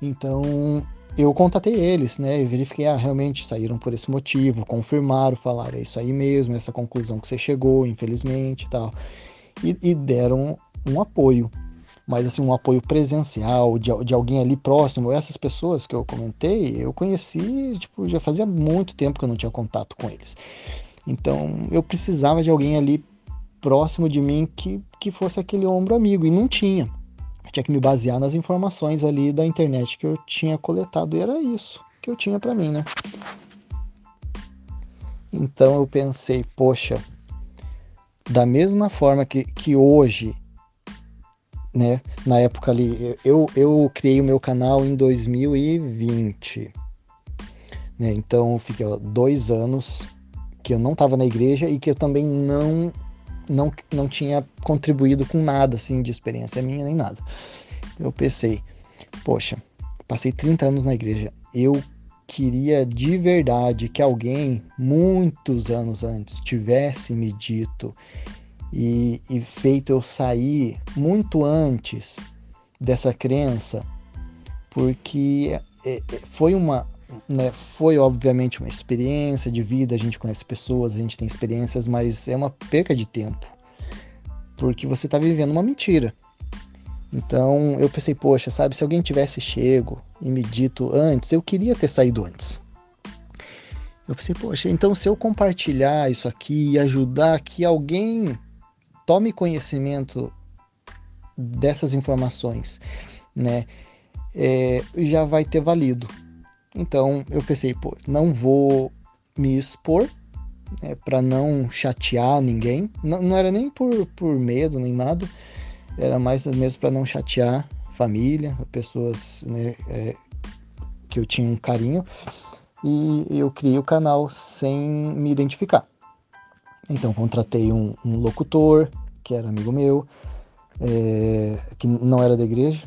Então eu contatei eles, né? E verifiquei, ah, realmente saíram por esse motivo, confirmaram, falaram, é isso aí mesmo, essa conclusão que você chegou, infelizmente e tal. E, e deram um apoio, mas assim, um apoio presencial, de, de alguém ali próximo. Essas pessoas que eu comentei, eu conheci, tipo, já fazia muito tempo que eu não tinha contato com eles. Então eu precisava de alguém ali próximo de mim que, que fosse aquele ombro amigo, e não tinha tinha que me basear nas informações ali da internet que eu tinha coletado e era isso que eu tinha para mim, né? Então eu pensei, poxa, da mesma forma que, que hoje, né, na época ali, eu, eu criei o meu canal em 2020, né, então fiquei ó, dois anos que eu não estava na igreja e que eu também não não, não tinha contribuído com nada assim de experiência minha nem nada. Eu pensei, poxa, passei 30 anos na igreja, eu queria de verdade que alguém, muitos anos antes, tivesse me dito e, e feito eu sair muito antes dessa crença, porque é, é, foi uma, né, foi obviamente uma experiência de vida, a gente conhece pessoas, a gente tem experiências, mas é uma perca de tempo. Porque você está vivendo uma mentira. Então eu pensei, poxa, sabe, se alguém tivesse chego e me dito antes, eu queria ter saído antes. Eu pensei, poxa, então se eu compartilhar isso aqui e ajudar que alguém tome conhecimento dessas informações, né, é, já vai ter valido. Então eu pensei, pô, não vou me expor né, para não chatear ninguém. Não, não, era nem por, por medo nem nada, era mais mesmo para não chatear família, pessoas né, é, que eu tinha um carinho. E eu criei o canal sem me identificar. Então contratei um, um locutor que era amigo meu, é, que não era da igreja.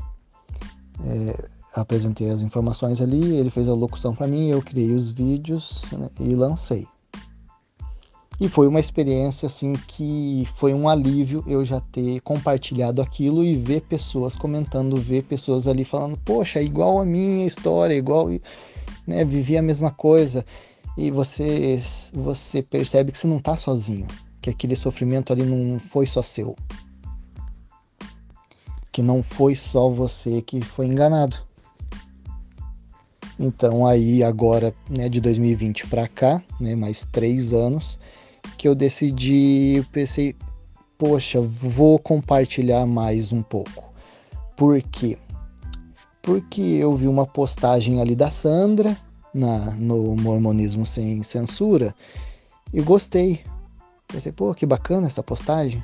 É, apresentei as informações ali, ele fez a locução para mim, eu criei os vídeos né, e lancei. E foi uma experiência assim que foi um alívio eu já ter compartilhado aquilo e ver pessoas comentando, ver pessoas ali falando, poxa, é igual a minha história, igual, né, vivi a mesma coisa. E você você percebe que você não está sozinho, que aquele sofrimento ali não foi só seu. Que não foi só você que foi enganado então aí agora, né, de 2020 para cá, né, mais três anos, que eu decidi, pensei, poxa, vou compartilhar mais um pouco. Por quê? Porque eu vi uma postagem ali da Sandra na, no Mormonismo Sem Censura e gostei. Pensei, pô, que bacana essa postagem.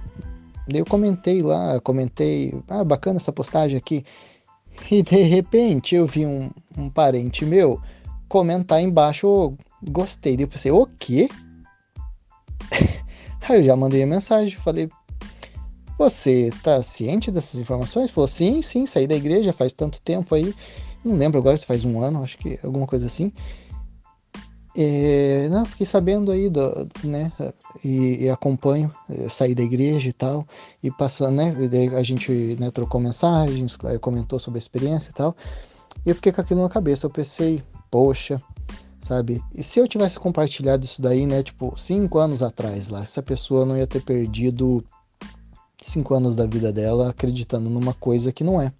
Daí eu comentei lá, comentei, ah, bacana essa postagem aqui. E de repente eu vi um, um parente meu comentar embaixo, oh, gostei. Daí eu pensei, o quê? *laughs* Aí eu já mandei a mensagem, falei, você tá ciente dessas informações? Falou, sim, sim, saí da igreja faz tanto tempo aí. Não lembro agora se faz um ano, acho que alguma coisa assim. É, não, fiquei sabendo aí, do, né, e, e acompanho, é, saí da igreja e tal, e passando, né, a gente né, trocou mensagens, comentou sobre a experiência e tal, e eu fiquei com aquilo na cabeça, eu pensei, poxa, sabe, e se eu tivesse compartilhado isso daí, né, tipo, cinco anos atrás lá, essa pessoa não ia ter perdido cinco anos da vida dela acreditando numa coisa que não é.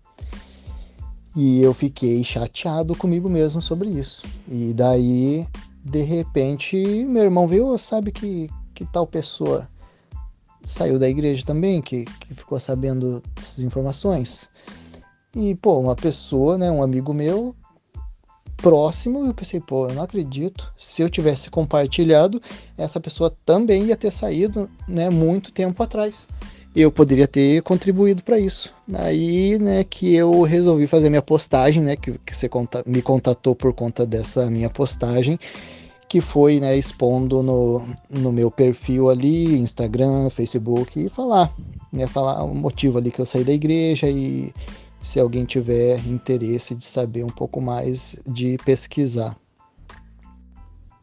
E eu fiquei chateado comigo mesmo sobre isso. E daí de repente, meu irmão viu, sabe que, que tal pessoa saiu da igreja também, que, que ficou sabendo dessas informações. E, pô, uma pessoa, né, um amigo meu, próximo, eu pensei, pô, eu não acredito. Se eu tivesse compartilhado, essa pessoa também ia ter saído, né, muito tempo atrás. Eu poderia ter contribuído para isso. Aí, né, que eu resolvi fazer minha postagem, né, que, que você conta, me contatou por conta dessa minha postagem, que foi, né, expondo no, no meu perfil ali, Instagram, Facebook, e falar, né, falar o motivo ali que eu saí da igreja e se alguém tiver interesse de saber um pouco mais, de pesquisar.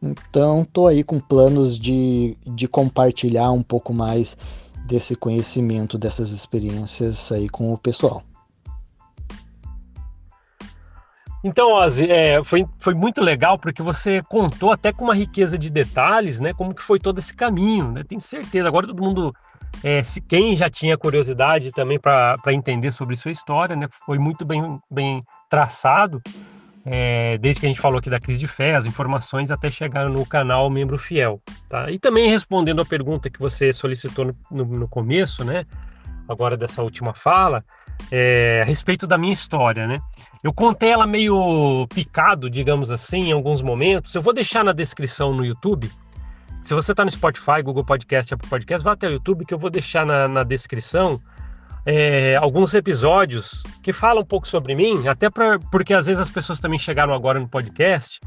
Então, estou aí com planos de, de compartilhar um pouco mais desse conhecimento, dessas experiências aí com o pessoal. Então, Ozzy, é, foi, foi muito legal porque você contou até com uma riqueza de detalhes, né? Como que foi todo esse caminho, né? Tenho certeza. Agora todo mundo é, se quem já tinha curiosidade também para entender sobre sua história, né, foi muito bem, bem traçado, é, desde que a gente falou aqui da crise de fé, as informações até chegar no canal Membro Fiel. Tá? E também respondendo a pergunta que você solicitou no, no, no começo, né, agora dessa última fala, é, a respeito da minha história, né? Eu contei ela meio picado, digamos assim, em alguns momentos. Eu vou deixar na descrição no YouTube se você está no Spotify, Google Podcast, Apple Podcast, vá até o YouTube que eu vou deixar na, na descrição é, alguns episódios que falam um pouco sobre mim, até pra, porque às vezes as pessoas também chegaram agora no podcast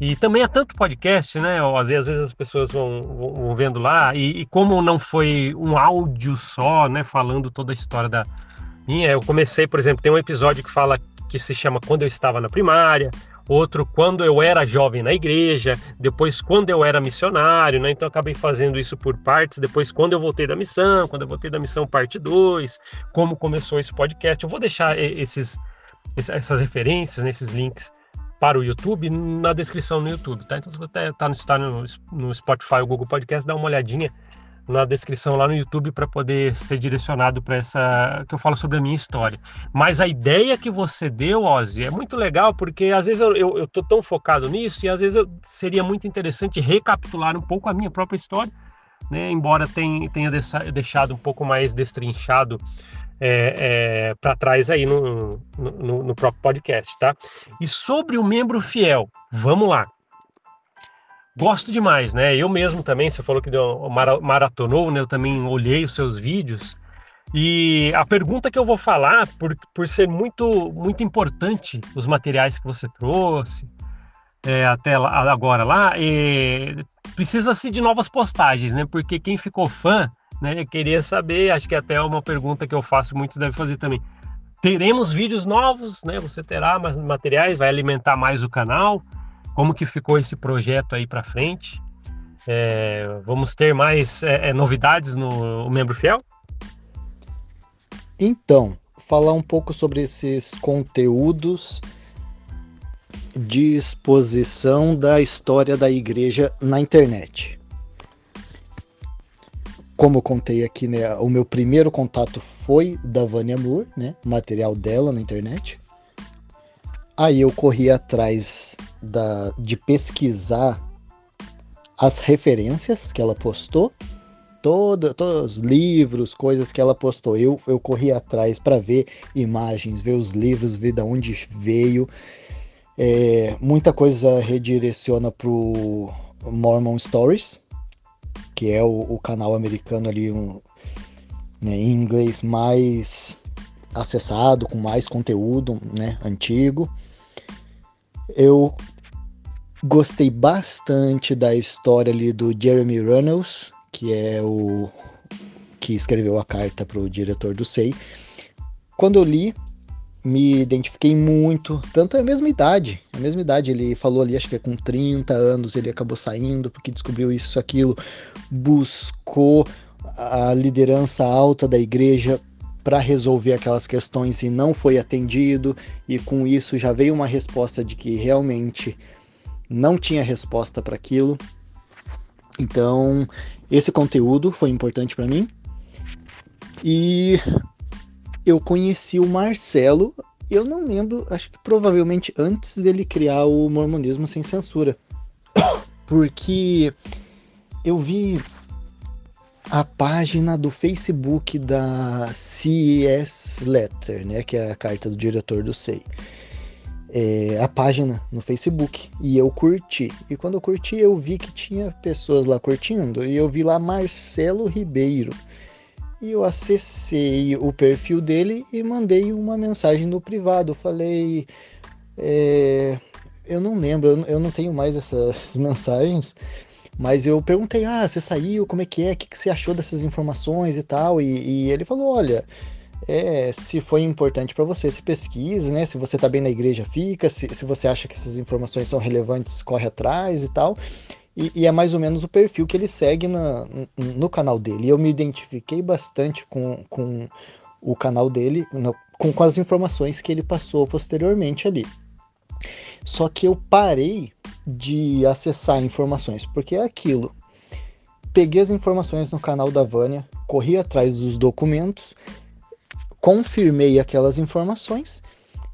e também é tanto podcast, né? Às, vezes, às vezes as pessoas vão, vão vendo lá e, e, como não foi um áudio só, né? Falando toda a história da minha, eu comecei, por exemplo, tem um episódio que fala que se chama Quando Eu Estava na Primária, outro quando eu era jovem na igreja, depois quando eu era missionário, né? Então acabei fazendo isso por partes, depois quando eu voltei da missão, quando eu voltei da missão parte 2, como começou esse podcast. Eu vou deixar esses essas referências, nesses né, links para o YouTube na descrição no YouTube, tá? Então se você está tá no, no Spotify ou Google Podcast, dá uma olhadinha na descrição lá no YouTube para poder ser direcionado para essa que eu falo sobre a minha história. Mas a ideia que você deu, Ozzy, é muito legal porque às vezes eu, eu, eu tô tão focado nisso e às vezes eu, seria muito interessante recapitular um pouco a minha própria história, né? Embora tenha, deixado um pouco mais destrinchado é, é, para trás aí no, no, no próprio podcast, tá? E sobre o membro fiel, vamos lá gosto demais, né? Eu mesmo também, você falou que deu, maratonou, né? Eu também olhei os seus vídeos. E a pergunta que eu vou falar, por, por ser muito, muito importante os materiais que você trouxe, é, até lá, agora lá, precisa-se de novas postagens, né? Porque quem ficou fã, né, queria saber, acho que até é uma pergunta que eu faço, muitos devem fazer também. Teremos vídeos novos, né? Você terá mais materiais, vai alimentar mais o canal. Como que ficou esse projeto aí para frente? É, vamos ter mais é, é, novidades no Membro Fiel? Então, falar um pouco sobre esses conteúdos de exposição da história da igreja na internet. Como eu contei aqui, né, o meu primeiro contato foi da Vânia Moore, né, material dela na internet. Aí eu corri atrás da, de pesquisar as referências que ela postou, toda, todos os livros, coisas que ela postou. Eu, eu corri atrás para ver imagens, ver os livros, ver de onde veio. É, muita coisa redireciona pro Mormon Stories, que é o, o canal americano ali um, né, em inglês mais acessado, com mais conteúdo né, antigo. Eu gostei bastante da história ali do Jeremy Runnels, que é o que escreveu a carta para o diretor do SEI. Quando eu li, me identifiquei muito, tanto é a mesma idade, a mesma idade, ele falou ali, acho que é com 30 anos, ele acabou saindo porque descobriu isso, aquilo, buscou a liderança alta da igreja para resolver aquelas questões e não foi atendido, e com isso já veio uma resposta de que realmente não tinha resposta para aquilo. Então, esse conteúdo foi importante para mim. E eu conheci o Marcelo, eu não lembro, acho que provavelmente antes dele criar o Mormonismo sem censura. *coughs* Porque eu vi a página do Facebook da CES Letter, né, que é a carta do diretor do SEI. é, a página no Facebook e eu curti. E quando eu curti, eu vi que tinha pessoas lá curtindo e eu vi lá Marcelo Ribeiro. E eu acessei o perfil dele e mandei uma mensagem no privado. Falei, é, eu não lembro, eu não tenho mais essas *laughs* mensagens, mas eu perguntei, ah, você saiu, como é que é, o que, que você achou dessas informações e tal, e, e ele falou, olha, é, se foi importante para você, se pesquise, né? Se você tá bem na igreja, fica. Se, se você acha que essas informações são relevantes, corre atrás e tal. E, e é mais ou menos o perfil que ele segue na, no canal dele. E eu me identifiquei bastante com, com o canal dele, no, com, com as informações que ele passou posteriormente ali. Só que eu parei de acessar informações, porque é aquilo. Peguei as informações no canal da Vânia, corri atrás dos documentos confirmei aquelas informações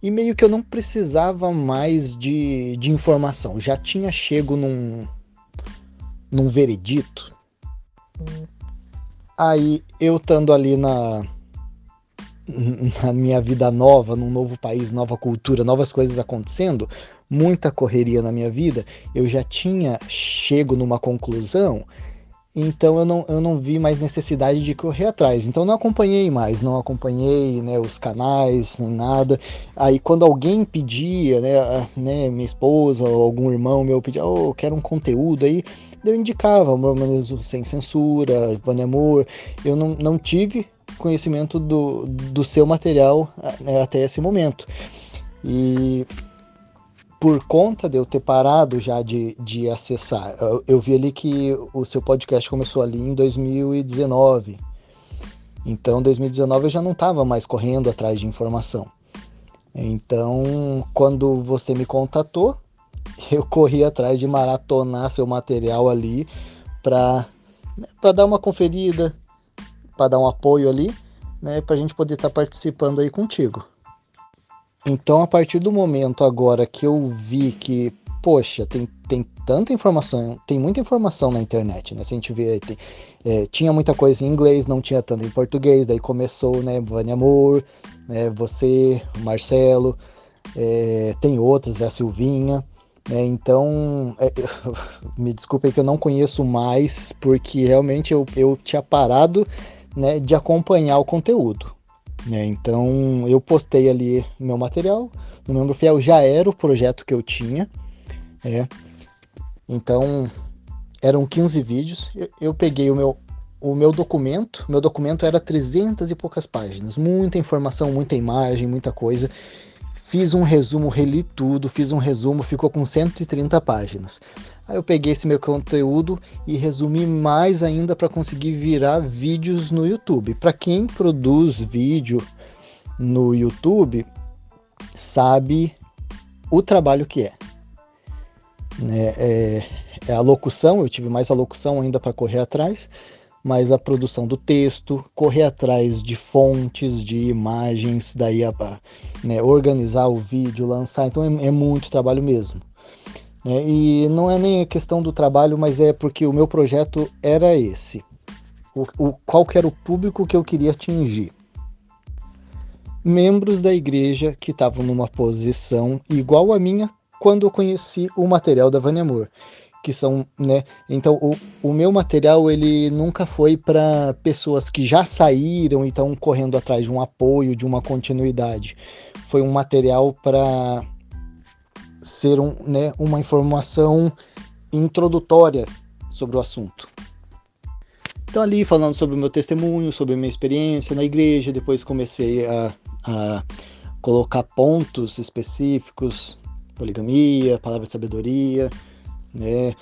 e meio que eu não precisava mais de, de informação. Já tinha chego num, num veredito. Aí eu estando ali na, na minha vida nova, num novo país, nova cultura, novas coisas acontecendo, muita correria na minha vida, eu já tinha chego numa conclusão então eu não, eu não vi mais necessidade de correr atrás. Então não acompanhei mais, não acompanhei né, os canais, nem nada. Aí quando alguém pedia, né, né, minha esposa ou algum irmão meu pedia, oh, quero um conteúdo aí, eu indicava, Mormonismo Sem Censura, Vânia Amor. Eu não, não tive conhecimento do, do seu material né, até esse momento. E por conta de eu ter parado já de, de acessar, eu, eu, vi ali que o seu podcast começou ali em 2019. Então, 2019 eu já não estava mais correndo atrás de informação. Então, quando você me contatou, *laughs* eu corri atrás de maratonar seu material ali para né, dar uma conferida, para dar um apoio ali, né, para a gente poder estar tá participando aí contigo. Então, a partir do momento agora que eu vi que, poxa, tem, tem tanta informação, tem muita informação na internet, né? Se a gente vê, tem, é, tinha muita coisa em inglês, não tinha tanto em português, daí começou, né, Vânia Amor, né, você, Marcelo, é, tem outras, é a Silvinha, né, então, é, *laughs* me desculpe que eu não conheço mais, porque realmente eu, eu tinha parado, né, de acompanhar o conteúdo. Né? Então eu postei ali meu material. No Membro Fiel já era o projeto que eu tinha. É. Então eram 15 vídeos. Eu, eu, peguei o meu, o meu documento. Meu documento era 300 e poucas páginas. Muita informação, muita imagem, muita coisa. Fiz um resumo, reli tudo, fiz um resumo, ficou com 130 páginas. Aí eu peguei esse meu conteúdo e resumi mais ainda para conseguir virar vídeos no YouTube. Para quem produz vídeo no YouTube, sabe o trabalho que é. Né? É, é a locução, eu tive mais a locução ainda para correr atrás, mas a produção do texto, correr atrás de fontes, de imagens, daí a, né, organizar o vídeo, lançar, então é, é muito trabalho mesmo. Né? E não é nem a questão do trabalho, mas é porque o meu projeto era esse. O, o, qual era o público que eu queria atingir? Membros da igreja que estavam numa posição igual à minha quando eu conheci o material da Vânia Amor que são, né? Então, o, o meu material ele nunca foi para pessoas que já saíram e estão correndo atrás de um apoio, de uma continuidade. Foi um material para ser um, né, uma informação introdutória sobre o assunto. Então, ali falando sobre o meu testemunho, sobre a minha experiência na igreja, depois comecei a, a colocar pontos específicos, poligamia, palavra de sabedoria, né?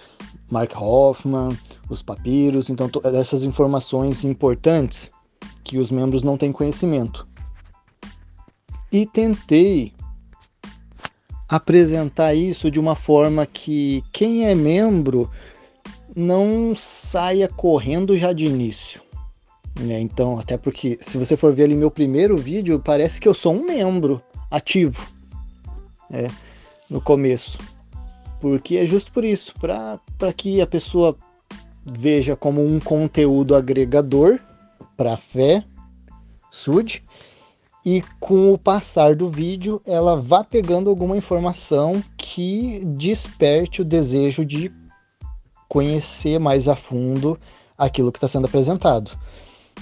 Mark Hoffman, os papiros, então essas informações importantes que os membros não têm conhecimento. E tentei apresentar isso de uma forma que quem é membro não saia correndo já de início. Né? Então, até porque se você for ver ali meu primeiro vídeo, parece que eu sou um membro ativo né? no começo. Porque é justo por isso, para que a pessoa veja como um conteúdo agregador para a fé, SUD, e com o passar do vídeo ela vá pegando alguma informação que desperte o desejo de conhecer mais a fundo aquilo que está sendo apresentado,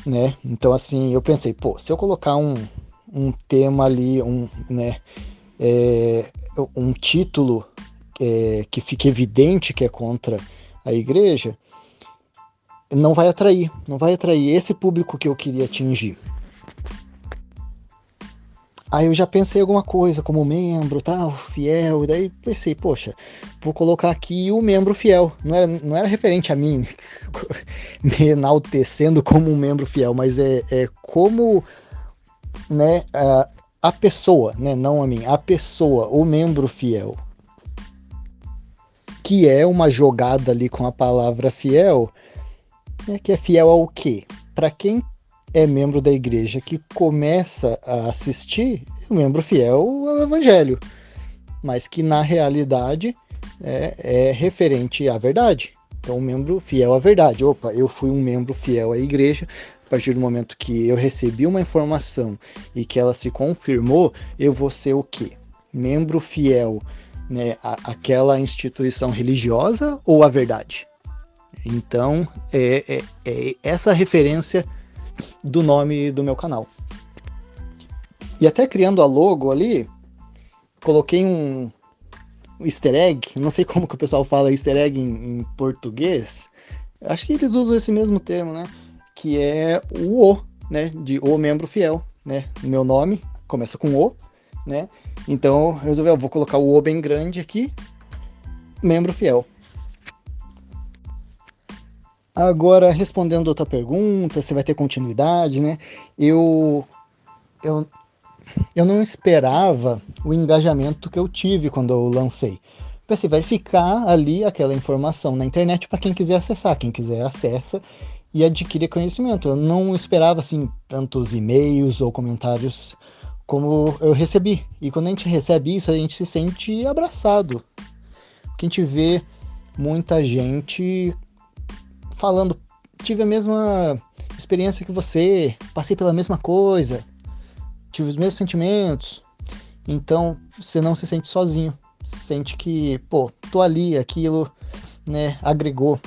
né? Então assim eu pensei, pô, se eu colocar um, um tema ali, um, né, é, um título é, que fique evidente que é contra a igreja, não vai atrair, não vai atrair esse público que eu queria atingir. Aí eu já pensei alguma coisa como membro, tal, fiel, e daí pensei, poxa, vou colocar aqui o membro fiel. Não era, não era referente a mim, *laughs* me enaltecendo como um membro fiel, mas é, é como né, a, a pessoa, né, não a mim, a pessoa, o membro fiel, que é uma jogada ali com a palavra fiel, né, que é fiel ao quê? Para quem é membro da igreja que começa a assistir, o membro fiel ao evangelho, mas que na realidade é, é referente à verdade. Então, o membro fiel à verdade. Opa, eu fui um membro fiel à igreja. A partir do momento que eu recebi uma informação e que ela se confirmou, eu vou ser o quê? Membro fiel né, à, àquela instituição religiosa ou à verdade? Então, é, é, é essa referência do nome do meu canal. E até criando a logo ali, coloquei um, easter egg, não sei como que o pessoal fala easter egg em, em português, acho que eles usam esse mesmo termo, né? Que é o O, né? De O membro fiel, né? Meu nome começa com O, né? Então resolvi, eu vou colocar o O bem grande aqui, membro fiel. Agora, respondendo outra pergunta, se vai ter continuidade, né? Eu, eu, eu não esperava o engajamento que eu tive quando eu lancei. Pensei, vai ficar ali aquela informação na internet para quem quiser acessar. Quem quiser acessa e adquire conhecimento. Eu não esperava assim tantos e-mails ou comentários como eu recebi. E quando a gente recebe isso, a gente se sente abraçado. Porque a gente vê muita gente falando, tive a mesma experiência que você, passei pela mesma coisa, tive os mesmos sentimentos. Então, você não se sente sozinho. Sente que, pô, tô ali, aquilo, né, agregou.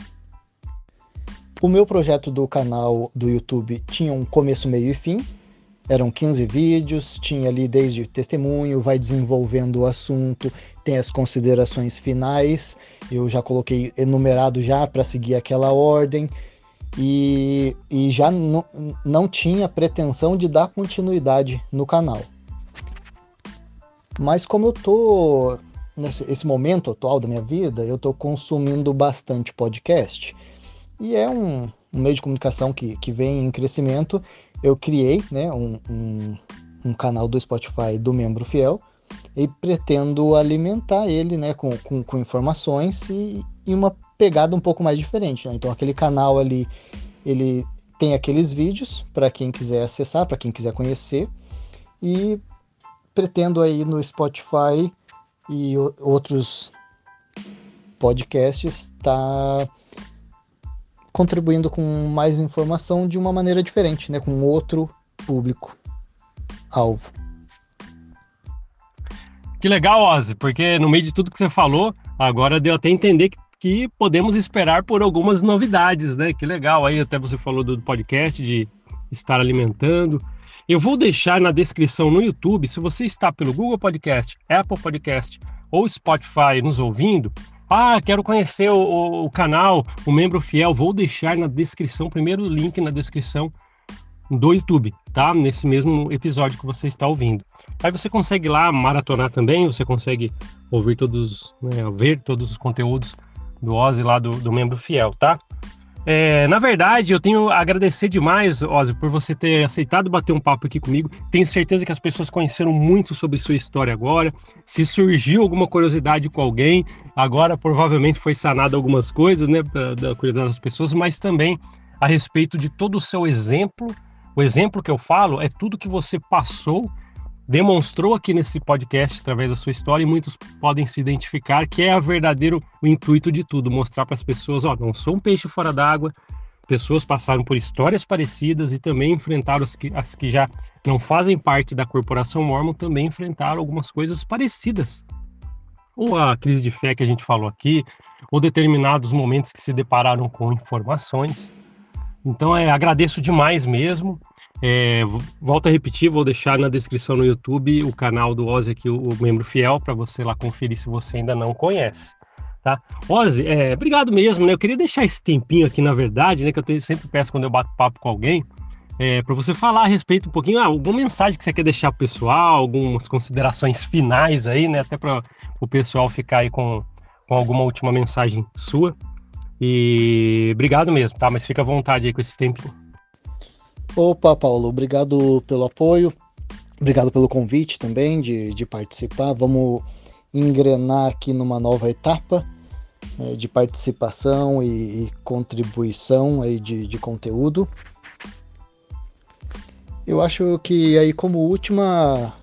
O meu projeto do canal do YouTube tinha um começo, meio e fim. Eram 15 vídeos, tinha ali desde testemunho, vai desenvolvendo o assunto, tem as considerações finais. Eu já coloquei enumerado já para seguir aquela ordem e, e já não tinha pretensão de dar continuidade no canal. Mas como eu tô nesse esse momento atual da minha vida, eu tô consumindo bastante podcast e é um, um meio de comunicação que, que vem em crescimento eu criei né, um, um, um, canal do Spotify do Membro Fiel e pretendo alimentar ele né, com, com, com informações e, e, uma pegada um pouco mais diferente. Né? Então aquele canal ali, ele tem aqueles vídeos para quem quiser acessar, para quem quiser conhecer e pretendo aí no Spotify e outros podcasts estar tá contribuindo com mais informação de uma maneira diferente, né, com outro público alvo. Que legal, Ozzy, porque no meio de tudo que você falou, agora deu até entender que, que podemos esperar por algumas novidades, né? Que legal aí, até você falou do podcast, de estar alimentando. Eu vou deixar na descrição no YouTube, se você está pelo Google Podcast, Apple Podcast ou Spotify nos ouvindo, ah, quero conhecer o, o, canal, o membro fiel. Vou deixar na descrição, primeiro link na descrição do YouTube, tá? Nesse mesmo episódio que você está ouvindo. Aí você consegue lá maratonar também, você consegue ouvir todos, né, ver todos os conteúdos do Ozzy lá do, do membro fiel, tá? É, na verdade, eu tenho a agradecer demais, Ozzy, por você ter aceitado bater um papo aqui comigo. Tenho certeza que as pessoas conheceram muito sobre sua história agora. Se surgiu alguma curiosidade com alguém, agora provavelmente foi sanado algumas coisas, né, da curiosidade das pessoas, mas também a respeito de todo o seu exemplo. O exemplo que eu falo é tudo que você passou demonstrou aqui nesse podcast através da sua história e muitos podem se identificar que é a verdadeiro o intuito de tudo, mostrar para as pessoas, ó, não sou um peixe fora d'água, pessoas passaram por histórias parecidas e também enfrentaram as que, as que já não fazem parte da corporação Mormon, também enfrentaram algumas coisas parecidas. Ou a crise de fé que a gente falou aqui, ou determinados momentos que se depararam com informações. Então, é, agradeço demais mesmo. É, volto a repetir, vou deixar na descrição no YouTube o canal do Ozzy aqui, o, membro fiel, para você lá conferir se você ainda não conhece. Tá? Ozzy, é, obrigado mesmo, né? Eu queria deixar esse tempinho aqui, na verdade, né? Que eu sempre peço quando eu bato papo com alguém, é, para você falar a respeito um pouquinho, ah, alguma mensagem que você quer deixar pro pessoal, algumas considerações finais aí, né? Até para o pessoal ficar aí com, com alguma última mensagem sua. E obrigado mesmo, tá? Mas fica à vontade aí com esse tempinho. Opa, Paulo, obrigado pelo apoio, obrigado pelo convite também de, de participar. Vamos engrenar aqui numa nova etapa né, de participação e, e, contribuição aí de, de conteúdo. Eu acho que aí como última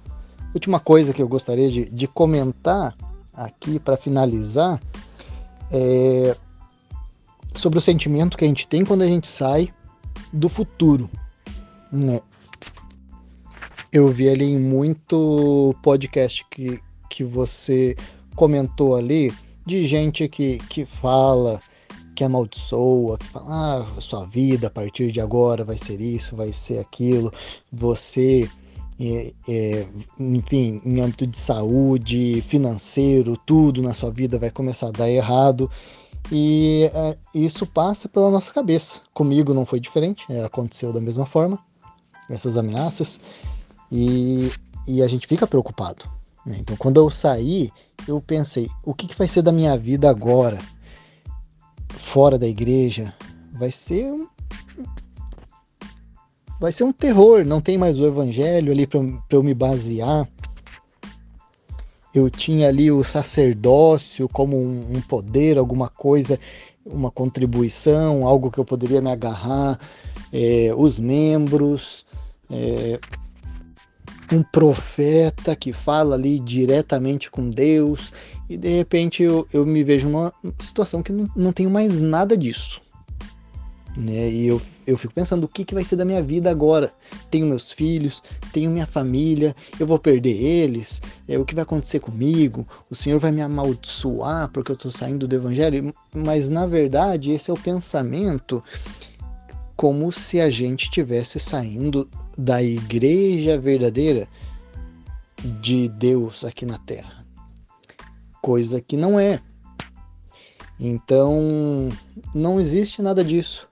última coisa que eu gostaria de, de comentar aqui para finalizar é sobre o sentimento que a gente tem quando a gente sai do futuro. Né? Eu vi ali em muito podcast que, que você comentou ali de gente que, que fala, que amaldiçoa, que fala, ah, sua vida a partir de agora vai ser isso, vai ser aquilo, você, é, é, enfim, em âmbito de saúde, financeiro, tudo na sua vida vai começar a dar errado. E é, isso passa pela nossa cabeça. Comigo não foi diferente, é, aconteceu da mesma forma, essas ameaças, e, e a gente fica preocupado. Né? Então, quando eu saí, eu pensei: o que, que vai ser da minha vida agora, fora da igreja? Vai ser um, vai ser um terror. Não tem mais o evangelho ali para eu me basear. Eu tinha ali o sacerdócio como um, um poder, alguma coisa, uma contribuição, algo que eu poderia me agarrar, é, os membros, é, um profeta que fala ali diretamente com Deus, e de repente eu, eu me vejo numa situação que não, não tenho mais nada disso. Né? E eu, eu fico pensando o que, que vai ser da minha vida agora. Tenho meus filhos, tenho minha família, eu vou perder eles, é, o que vai acontecer comigo? O Senhor vai me amaldiçoar porque eu estou saindo do Evangelho? Mas na verdade, esse é o pensamento como se a gente estivesse saindo da igreja verdadeira de Deus aqui na Terra. Coisa que não é. Então, não existe nada disso.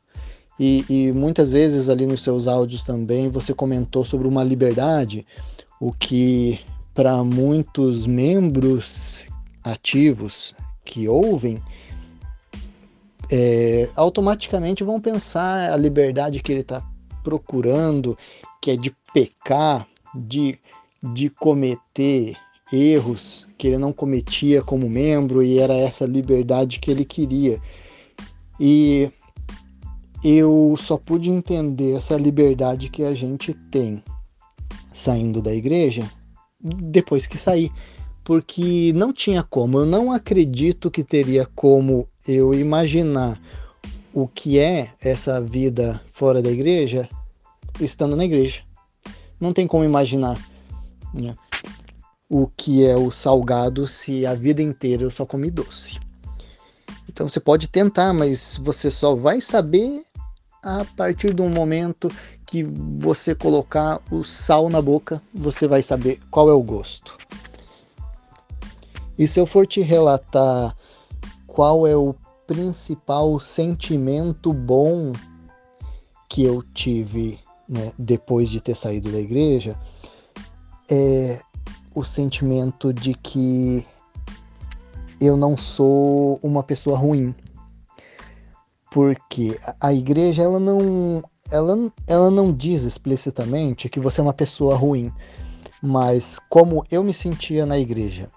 E, e, muitas vezes ali nos seus áudios também você comentou sobre uma liberdade, o que para muitos membros ativos que ouvem, é, automaticamente vão pensar a liberdade que ele está procurando, que é de pecar, de, de cometer erros que ele não cometia como membro e era essa liberdade que ele queria. E eu só pude entender essa liberdade que a gente tem saindo da igreja depois que saí, porque não tinha como, eu não acredito que teria como eu imaginar o que é essa vida fora da igreja estando na igreja. Não tem como imaginar né, o que é o salgado se a vida inteira eu só comi doce. Então você pode tentar, mas você só vai saber a partir do momento que você colocar o sal na boca, você vai saber qual é o gosto. E se eu for te relatar qual é o principal sentimento bom que eu tive né, depois de ter saído da igreja é o sentimento de que eu não sou uma pessoa ruim. Porque a igreja ela não ela, ela não diz explicitamente que você é uma pessoa ruim, mas como eu me sentia na igreja,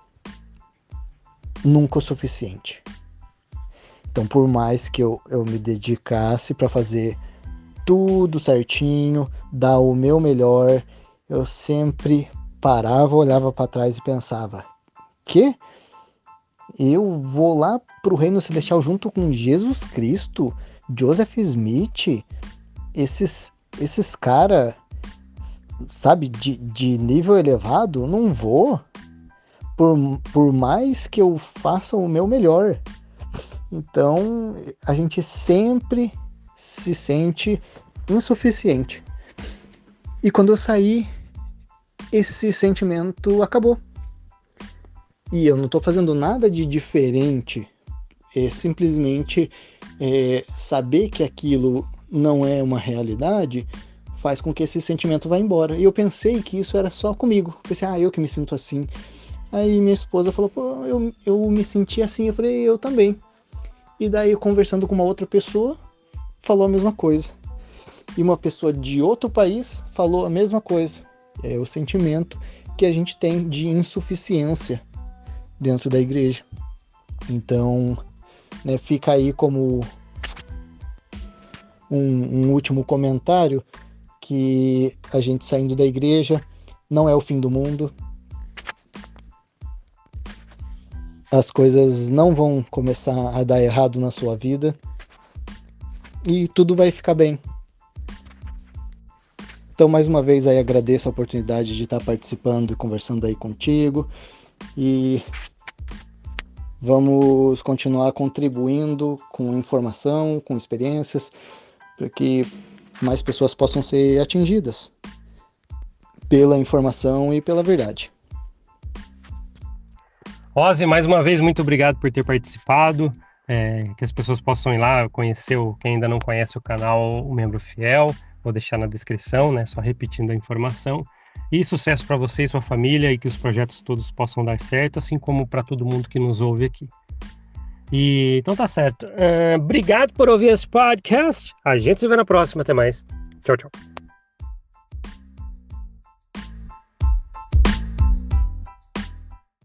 nunca o suficiente. Então, por mais que eu, eu me dedicasse para fazer tudo certinho, dar o meu melhor, eu sempre parava, olhava para trás e pensava: que eu vou lá para o reino celestial junto com Jesus Cristo, Joseph Smith, esses, esses cara, sabe, de, de nível elevado, não vou. Por, por mais que eu faça o meu melhor. Então, a gente sempre se sente insuficiente. E quando eu saí, esse sentimento acabou. E eu não estou fazendo nada de diferente. É simplesmente é, saber que aquilo não é uma realidade faz com que esse sentimento vá embora. E eu pensei que isso era só comigo. Pensei, ah, eu que me sinto assim. Aí minha esposa falou, pô, eu, eu me senti assim. Eu falei, eu também. E daí, conversando com uma outra pessoa, falou a mesma coisa. E uma pessoa de outro país falou a mesma coisa. É o sentimento que a gente tem de insuficiência dentro da igreja. Então, né, fica aí como um, um último comentário que a gente saindo da igreja não é o fim do mundo. As coisas não vão começar a dar errado na sua vida e tudo vai ficar bem. Então, mais uma vez aí agradeço a oportunidade de estar participando e conversando aí contigo e vamos continuar contribuindo com informação, com experiências, para que mais pessoas possam ser atingidas pela informação e pela verdade. Ozzy, mais uma vez, muito obrigado por ter participado é, que as pessoas possam ir lá conhecer, o, quem ainda não conhece o canal, o Membro Fiel, vou deixar na descrição, né, só repetindo a informação. E sucesso para você e sua família e que os projetos todos possam dar certo, assim como para todo mundo que nos ouve aqui. E então tá certo. Uh, obrigado por ouvir esse podcast. A gente se vê na próxima. Até mais. Tchau, tchau.